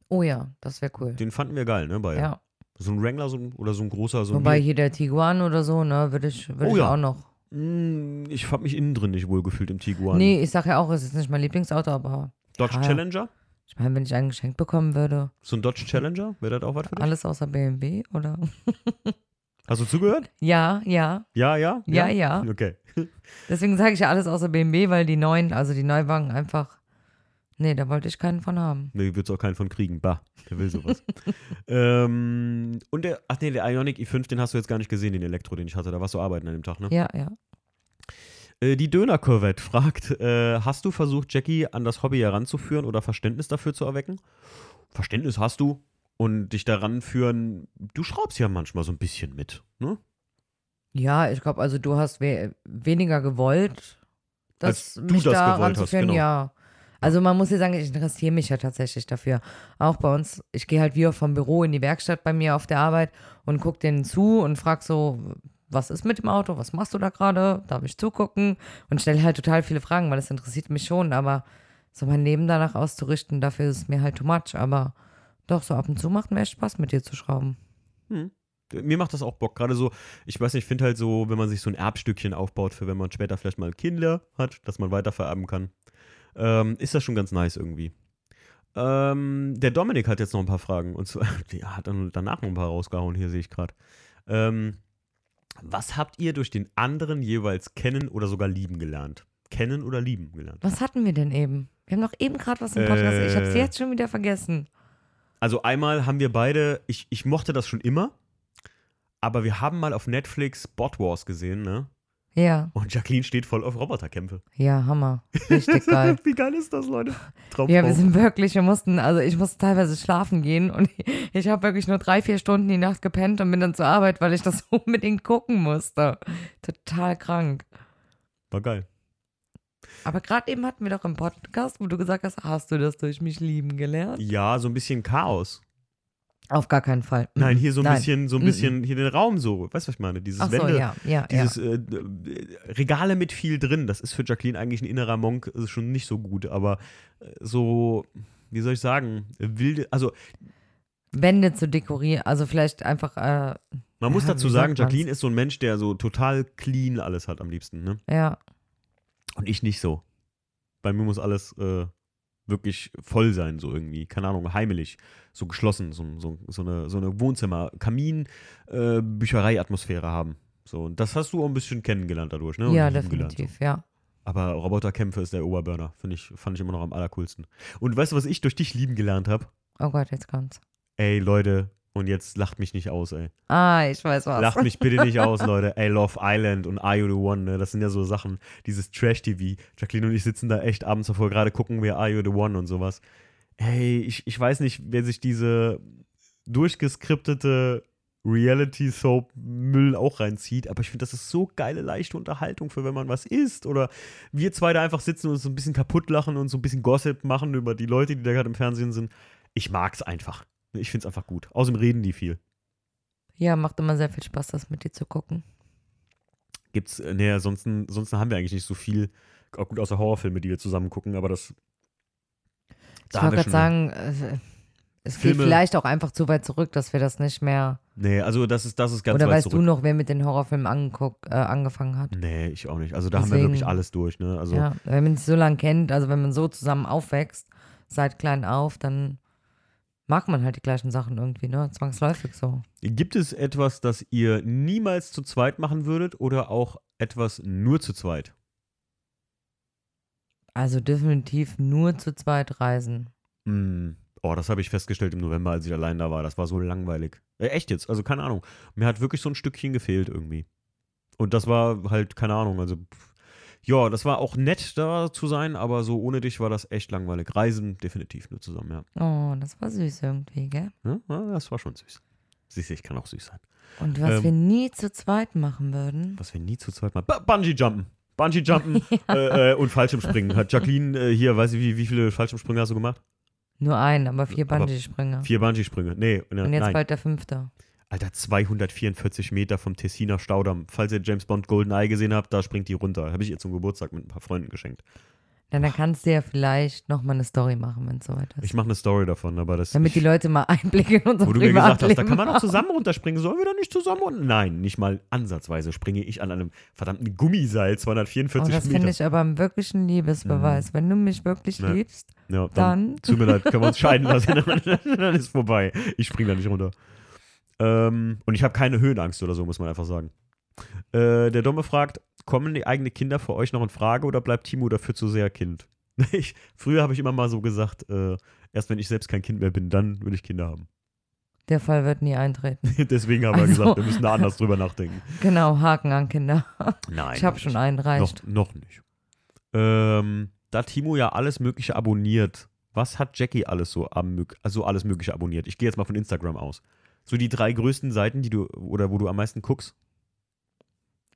Oh ja, das wäre cool. Den fanden wir geil, ne? Beide. Ja. So ein Wrangler so ein, oder so ein großer, so ein. Wobei hier der Tiguan oder so, ne, würde ich, würd Oh ich ja. auch noch. Mm, ich hab mich innen drin nicht wohl gefühlt im Tiguan. Nee, ich sag ja auch, es ist nicht mein Lieblingsauto, aber Dodge Ja. Challenger? ich meine, wenn ich ein Geschenk bekommen würde, So ein Dodge Challenger? Wäre das auch was für dich? alles außer BMW, oder? <laughs> Hast du zugehört? Ja, ja, Ja, ja? ja, ja. <laughs> Okay. Deswegen sage ich ja alles außer BMW, weil die neuen, also die Neuwagen einfach, nee, da wollte ich keinen von haben. Nee, wird's auch keinen von kriegen. Bah, der will sowas. <laughs> ähm, und der, ach nee, der Ionic i5, den hast du jetzt gar nicht gesehen, den Elektro, den ich hatte. Da warst du arbeiten an dem Tag, ne? Ja, ja. Äh, die Döner-Corvette fragt, äh, hast du versucht, Jackie an das Hobby heranzuführen oder Verständnis dafür zu erwecken? Verständnis hast du und dich daran führen, du schraubst ja manchmal so ein bisschen mit, ne? Ja, ich glaube, also du hast we weniger gewollt, Als das, du mich das da gewollt hast, genau. ja. Also man muss ja sagen, ich interessiere mich ja tatsächlich dafür. Auch bei uns, ich gehe halt wieder vom Büro in die Werkstatt bei mir auf der Arbeit und gucke denen zu und frage so, was ist mit dem Auto, was machst du da gerade, darf ich zugucken? Und stelle halt total viele Fragen, weil das interessiert mich schon, aber so mein Leben danach auszurichten, dafür ist es mir halt too much. Aber doch, so ab und zu macht mir echt Spaß, mit dir zu schrauben. Mir macht das auch Bock. Gerade so, ich weiß nicht, ich finde halt so, wenn man sich so ein Erbstückchen aufbaut, für wenn man später vielleicht mal Kinder hat, dass man weitervererben kann, ähm, ist das schon ganz nice irgendwie. Ähm, der Dominik hat jetzt noch ein paar Fragen. Und zwar, <laughs> der hat dann danach noch ein paar rausgehauen, hier sehe ich gerade. Ähm, was habt ihr durch den anderen jeweils kennen oder sogar lieben gelernt? Kennen oder lieben gelernt? Was hatten wir denn eben? Wir haben doch eben gerade was im Podcast. ich habe es Äh. jetzt schon wieder vergessen. Also einmal haben wir beide, ich, ich mochte das schon immer, aber wir haben mal auf Netflix Bot Wars gesehen, ne? Ja, Und Jacqueline steht voll auf Roboterkämpfe. ja, Hammer. Richtig geil. <laughs> Wie geil ist das, Leute? Traumfrau. Ja, wir sind wirklich, wir mussten, also ich musste teilweise schlafen gehen und <laughs> ich habe wirklich nur drei, vier Stunden die Nacht gepennt und bin dann zur Arbeit, weil ich das <laughs> unbedingt gucken musste. Total krank. War geil. Aber gerade eben hatten wir doch im Podcast, wo du gesagt hast, hast du das durch mich lieben gelernt? Ja, so ein bisschen Chaos. Auf gar keinen Fall. Nein, hier so ein Nein. bisschen, so ein Mhm. bisschen, hier den Raum so. Weißt du, was ich meine? Dieses so, Wände, ja, ja, ja. dieses äh, äh, Regale mit viel drin. Das ist für Jacqueline eigentlich ein innerer Monk, ist schon nicht so gut, aber äh, so, wie soll ich sagen, wilde, also Wände zu dekorieren, also vielleicht einfach, äh, man muss Ja, dazu sagen, man's? Jacqueline ist so ein Mensch, der so total clean alles hat am liebsten, ne? ja, Und ich nicht so. Bei mir muss alles äh, wirklich voll sein, so irgendwie. Keine Ahnung, heimelig, so geschlossen, so, so, so eine, so eine Wohnzimmer, Kamin, äh, Bücherei-Atmosphäre haben. So, und das hast du auch ein bisschen kennengelernt dadurch, ne? Und ja, definitiv, ja. so. Aber Roboterkämpfe ist der Oberburner, finde ich, fand ich immer noch am allercoolsten. Und weißt du, was ich durch dich lieben gelernt habe? Oh Gott, jetzt kommt's. Ey, Leute, und jetzt lacht mich nicht aus, ey. Ah, ich weiß was. Lacht mich bitte nicht aus, <laughs> Leute. Ey, Love Island und Are You the One, ne? Das sind ja so Sachen, dieses Trash-TV. Jacqueline und ich sitzen da echt abends davor, gerade gucken wir Are You the One und sowas. Ey, ich, ich weiß nicht, wer sich diese durchgeskriptete Reality-Soap-Müll auch reinzieht, aber ich finde, das ist so geile, leichte Unterhaltung für wenn man was isst oder wir zwei da einfach sitzen und uns so ein bisschen kaputt lachen und so ein bisschen Gossip machen über die Leute, die da gerade im Fernsehen sind. Ich mag's einfach. Ich find's einfach gut. Außerdem reden die viel. Ja, macht immer sehr viel Spaß, das mit dir zu gucken. Gibt's, äh, nee, ansonsten, ansonsten haben wir eigentlich nicht so viel, auch gut außer Horrorfilme, die wir zusammen gucken, aber das. Ich haben wollte gerade sagen, äh, es Filme- geht vielleicht auch einfach zu weit zurück, dass wir das nicht mehr. Nee, also das ist, das ist ganz Oder weißt zurück. du noch, wer mit den Horrorfilmen angeguckt, äh, angefangen hat? Nee, ich auch nicht. Also da haben wir wirklich Deswegen- alles durch, ne? Also Ja, wenn man sich so lange kennt, also wenn man so zusammen aufwächst, seit klein auf, dann mag man halt die gleichen Sachen irgendwie, ne? Zwangsläufig so. gibt es etwas, das ihr niemals zu zweit machen würdet oder auch etwas nur zu zweit? Also definitiv nur zu zweit reisen. Hm. Oh, das habe ich festgestellt im November, als ich allein da war. Das war so langweilig. Äh, echt jetzt, also keine Ahnung. Mir hat wirklich so ein Stückchen gefehlt irgendwie. Und das war halt, keine Ahnung, also ja, das war auch nett da zu sein, aber so ohne dich war das echt langweilig. Reisen definitiv nur zusammen, ja. Oh, das war süß irgendwie, gell? ja ja, das war schon süß. Siehst du, ich kann auch süß sein. Und was Ähm, wir nie zu zweit machen würden. Was wir nie zu zweit machen. Bu- Bungee-Jumpen. Bungee-Jumpen <laughs> äh, äh, und Fallschirmspringen. Hat Jacqueline äh, hier, weiß ich, wie, wie viele Fallschirmsprünge hast du gemacht? Nur einen, aber vier Aber Bungee-Springer. Vier Bungee-Sprünge. Nee, ne, Und jetzt nein. bald der fünfte. Alter, 244 Meter vom Tessiner Staudamm. Falls ihr James Bond GoldenEye gesehen habt, da springt die runter. Habe ich ihr zum Geburtstag mit ein paar Freunden geschenkt. Dann, dann kannst du ja vielleicht nochmal eine Story machen, wenn es soweit ist. Ich mache eine Story davon, aber das. Damit die Leute mal Einblicke in unser wo du mir gesagt hast, da kann man auch zusammen runterspringen. Sollen wir da nicht zusammen runter? Nein, nicht mal ansatzweise springe ich an einem verdammten Gummiseil Oh, 244 das Meter. finde ich aber einen wirklichen Liebesbeweis. Wenn du mich wirklich Ja. liebst, ja, dann- Tut mir leid, können wir uns <laughs> scheiden lassen. <laughs> dann ist vorbei. Ich springe da nicht runter. Ähm, und ich habe keine Höhenangst oder so, muss man einfach sagen. Äh, der Domme fragt: Kommen die eigenen Kinder für euch noch in Frage oder bleibt Timo dafür zu sehr Kind? <laughs> Ich, früher habe ich immer mal so gesagt: äh, Erst wenn ich selbst kein Kind mehr bin, dann will ich Kinder haben. der Fall wird nie eintreten. <laughs> Deswegen haben wir Also- gesagt, wir müssen da anders drüber nachdenken. <laughs> Genau, Haken an Kinder. Nein. ich habe noch schon einen, Noch, reicht. noch nicht. Ähm, da Timo ja alles Mögliche abonniert, was hat Jackie alles so, am, also alles Mögliche abonniert? Ich gehe jetzt mal von Instagram aus. So die drei größten Seiten, die du oder wo du am meisten guckst.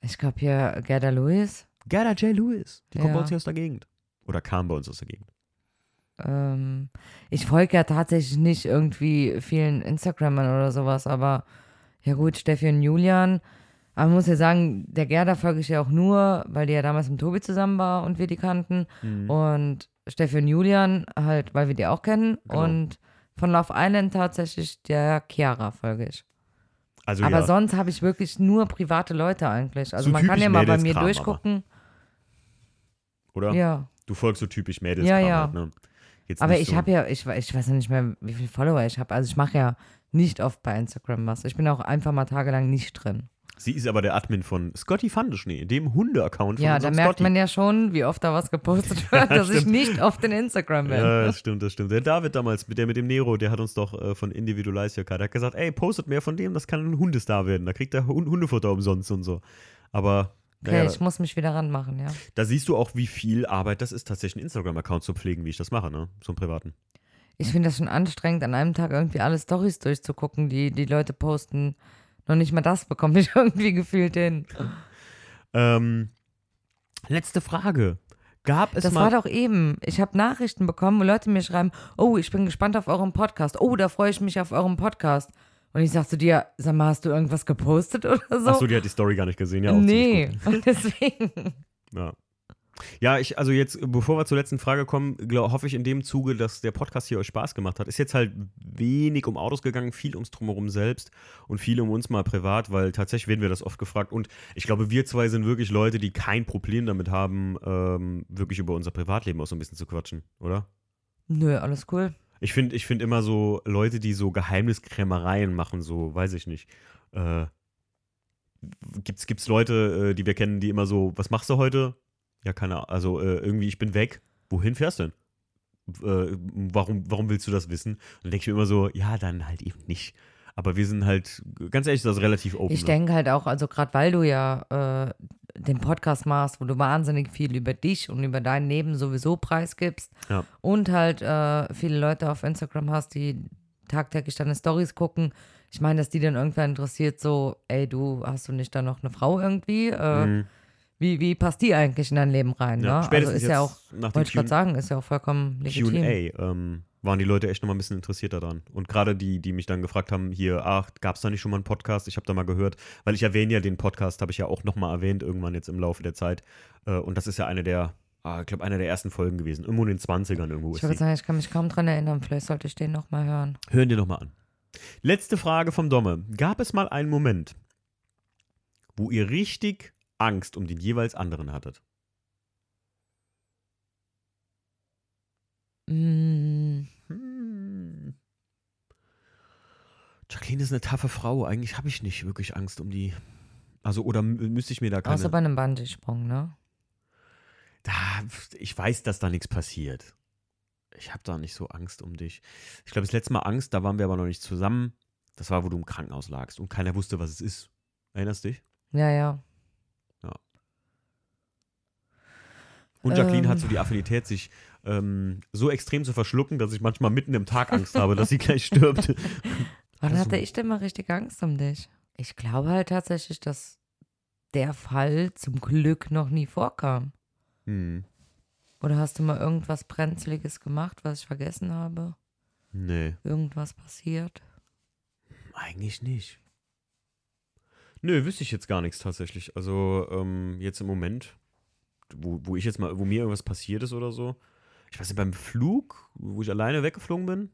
Ich glaube hier Gerda Lewis. Gerda J. Lewis. Die kommt Ja. bei uns hier aus der Gegend. Oder kam bei uns aus der Gegend. Ähm, ich folge ja tatsächlich nicht irgendwie vielen Instagrammern oder sowas, aber ja gut, Steffi und Julian. Aber man muss ja sagen, der Gerda folge ich ja auch nur, weil die ja damals mit Tobi zusammen war und wir die kannten. Mhm. Und Steffi und Julian halt, weil wir die auch kennen. Genau. Und von Love Island tatsächlich der Chiara folge ich. Also aber ja, sonst habe ich wirklich nur private Leute eigentlich. Also So man kann ja mal bei mir Mädelskram, aber. durchgucken. oder? Ja. Du folgst so typisch Mädels. Ja, ja. Halt, ne? Aber ich so, habe ja, ich, ich weiß ja nicht mehr, wie viele Follower ich habe. Also ich mache ja nicht oft bei Instagram was. Ich bin auch einfach mal tagelang nicht drin. Sie ist aber der Admin von Scotty Fandeschnee, dem Hunde-Account von Ja, da merkt Scotty. man ja schon, wie oft da was gepostet <laughs> wird, dass ich nicht auf den Instagram bin. Ja, das stimmt, das stimmt. Der David damals, mit der mit dem Nero, der hat uns doch äh, von Individualize Car, der hat gesagt, ey, postet mehr von dem, das kann ein Hundestar werden. Da kriegt er Hund Hundefutter umsonst und so. Aber Okay, naja, ich muss mich wieder ranmachen, ja. da siehst du auch, wie viel Arbeit das ist, tatsächlich einen Instagram-Account zu pflegen, wie ich das mache, ne? So einen privaten. Ich finde das schon anstrengend, an einem Tag irgendwie alle Stories durchzugucken, die die Leute posten. Noch nicht mal das bekomme ich <laughs> irgendwie gefühlt hin. Ähm, letzte Frage. Gab es Das mal. war doch eben. Ich habe Nachrichten bekommen, wo Leute mir schreiben, oh, ich bin gespannt auf euren Podcast. Oh, da freue ich mich auf euren Podcast. Und ich sag zu dir, sag mal, hast du irgendwas gepostet oder so? Achso, die hat die Story gar nicht gesehen, ja. Auch nee, <laughs> und deswegen. Ja. Ja, ich, also jetzt, bevor wir zur letzten Frage kommen, glaub, hoffe ich in dem Zuge, dass der Podcast hier euch Spaß gemacht hat. Ist jetzt halt wenig um Autos gegangen, viel ums Drumherum selbst und viel um uns mal privat, weil tatsächlich werden wir das oft gefragt. Und ich glaube, wir zwei sind wirklich Leute, die kein Problem damit haben, ähm, wirklich über unser Privatleben auch so ein bisschen zu quatschen, oder? Nö, alles cool. Ich finde ich find immer so Leute, die so Geheimniskrämereien machen, so, weiß ich nicht. Äh, gibt's, gibt's Leute, äh, die wir kennen, die immer so, was machst du heute? Ja, keine Ahnung. Also äh, irgendwie, ich bin weg. Wohin fährst du denn? Äh, warum, warum willst du das wissen? Und dann denke ich mir immer so, ja, dann halt eben nicht. Aber wir sind halt, ganz ehrlich, das ist relativ open. Ich ne? denke halt auch, also gerade weil du ja äh, den Podcast machst, wo du wahnsinnig viel über dich und über dein Leben sowieso preisgibst Ja. und halt äh, viele Leute auf Instagram hast, die tagtäglich deine Stories gucken. Ich meine, dass die dann irgendwann interessiert, so, ey, du hast du nicht da noch eine Frau irgendwie? Äh, Mhm. Wie, wie passt die eigentlich in dein Leben rein? Ja, ne? Also spätestens ist ja auch, jetzt nach dem wollte ich gerade sagen, ist ja auch vollkommen legitim. QA ähm, waren die Leute echt nochmal ein bisschen interessiert daran. Und gerade die, die mich dann gefragt haben, hier, ach, gab es da nicht schon mal einen Podcast? Ich habe da mal gehört, weil ich erwähne ja den Podcast, habe ich ja auch nochmal erwähnt, irgendwann jetzt im Laufe der Zeit. Äh, und das ist ja eine der, ah, ich glaube, eine der ersten Folgen gewesen. Irgendwo in den 20ern irgendwo Ich ist würde sagen, ich kann mich kaum dran erinnern. Vielleicht sollte ich den nochmal hören. Hören dir nochmal an. Letzte Frage vom Domme. Gab es mal einen Moment, wo ihr richtig Angst um den jeweils anderen hattet? Mm, Hm. Jacqueline ist eine taffe Frau. Eigentlich habe ich nicht wirklich Angst um die. Also, oder mü- müsste ich mir da keine. außer bei einem Bungee-Sprung, ne? da, ich weiß, dass da nichts passiert. Ich habe da nicht so Angst um dich. Ich glaube, das letzte Mal Angst, da waren wir aber noch nicht zusammen. Das war, wo du im Krankenhaus lagst und keiner wusste, was es ist. Erinnerst du dich? Ja, ja. Und Jacqueline hat Ähm. so die Affinität, sich ähm, so extrem zu verschlucken, dass ich manchmal mitten im Tag Angst habe, dass sie gleich stirbt. <laughs> Wann Also- hatte ich denn mal richtig Angst um dich? Ich glaube halt tatsächlich, dass der Fall zum Glück noch nie vorkam. Hm. Oder hast du mal irgendwas Brenzliges gemacht, was ich vergessen habe? Nee. Irgendwas passiert? Eigentlich nicht. Nö, wüsste ich jetzt gar nichts tatsächlich. Also ähm, jetzt im Moment, wo, wo ich jetzt mal, wo mir irgendwas passiert ist oder so. Ich weiß nicht, beim Flug, wo ich alleine weggeflogen bin.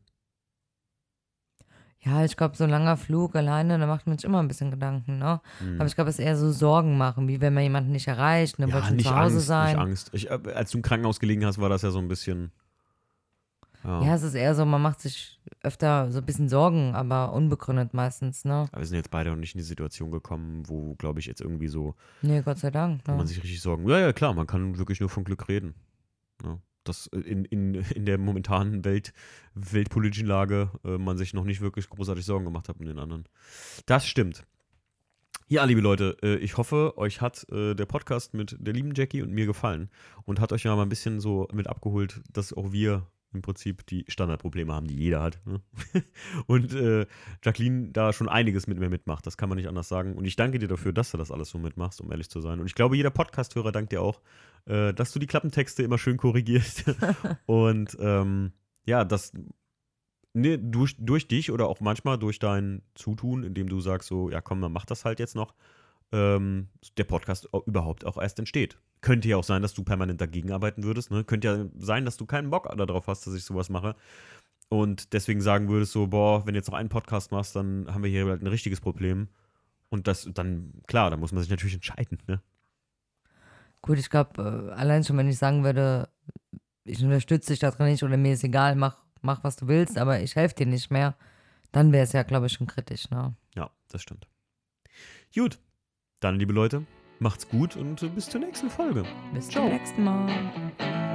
Ja, ich glaube, so ein langer Flug alleine, da macht man sich immer ein bisschen Gedanken, ne? Hm. Aber ich glaube, es ist eher so Sorgen machen, wie wenn man jemanden nicht erreicht, dann will schon nicht zu Hause Angst, sein. nicht Angst. Ich, äh, als du im Krankenhaus gelegen hast, war das ja so ein bisschen. Ja. Ja, es ist eher so, man macht sich öfter so ein bisschen Sorgen, aber unbegründet meistens, ne? Aber wir sind jetzt beide noch nicht in die Situation gekommen, wo, glaube ich, jetzt irgendwie so, Nee, Gott sei Dank. wo Ne? man sich richtig Sorgen. Ja, ja, klar, man kann wirklich nur von Glück reden. Ja, dass äh, in, in, in der momentanen Welt, weltpolitischen Lage äh, man sich noch nicht wirklich großartig Sorgen gemacht hat um den anderen. Das stimmt. Ja, liebe Leute, äh, ich hoffe, euch hat äh, der Podcast mit der lieben Jackie und mir gefallen und hat euch ja mal ein bisschen so mit abgeholt, dass auch wir im Prinzip die Standardprobleme haben, die jeder hat. Ne? <laughs> Und äh, Jacqueline da schon einiges mit mir mitmacht, das kann man nicht anders sagen. Und ich danke dir dafür, dass du das alles so mitmachst, um ehrlich zu sein. Und ich glaube, jeder Podcast-Hörer dankt dir auch, äh, dass du die Klappentexte immer schön korrigierst. <laughs> und ähm, ja, das ne, durch, durch dich oder auch manchmal durch dein Zutun, indem du sagst so, ja komm, dann mach das halt jetzt noch, ähm, der Podcast überhaupt auch erst entsteht. Könnte ja auch sein, dass du permanent dagegen arbeiten würdest. Ne? Könnte ja sein, dass du keinen Bock darauf hast, dass ich sowas mache. Und deswegen sagen würdest so, boah, wenn du jetzt noch einen Podcast machst, dann haben wir hier halt ein richtiges Problem. Und das dann, klar, da muss man sich natürlich entscheiden. Ne? Gut, ich glaube, äh, allein schon, wenn ich sagen würde, ich unterstütze dich da drin nicht oder mir ist egal, mach, mach was du willst, aber ich helfe dir nicht mehr, dann wäre es ja, glaube ich, schon kritisch, ne? Ja, das stimmt. Gut, dann, liebe Leute, macht's gut und äh, bis zur nächsten Folge. Bis Ciao. zum nächsten Mal.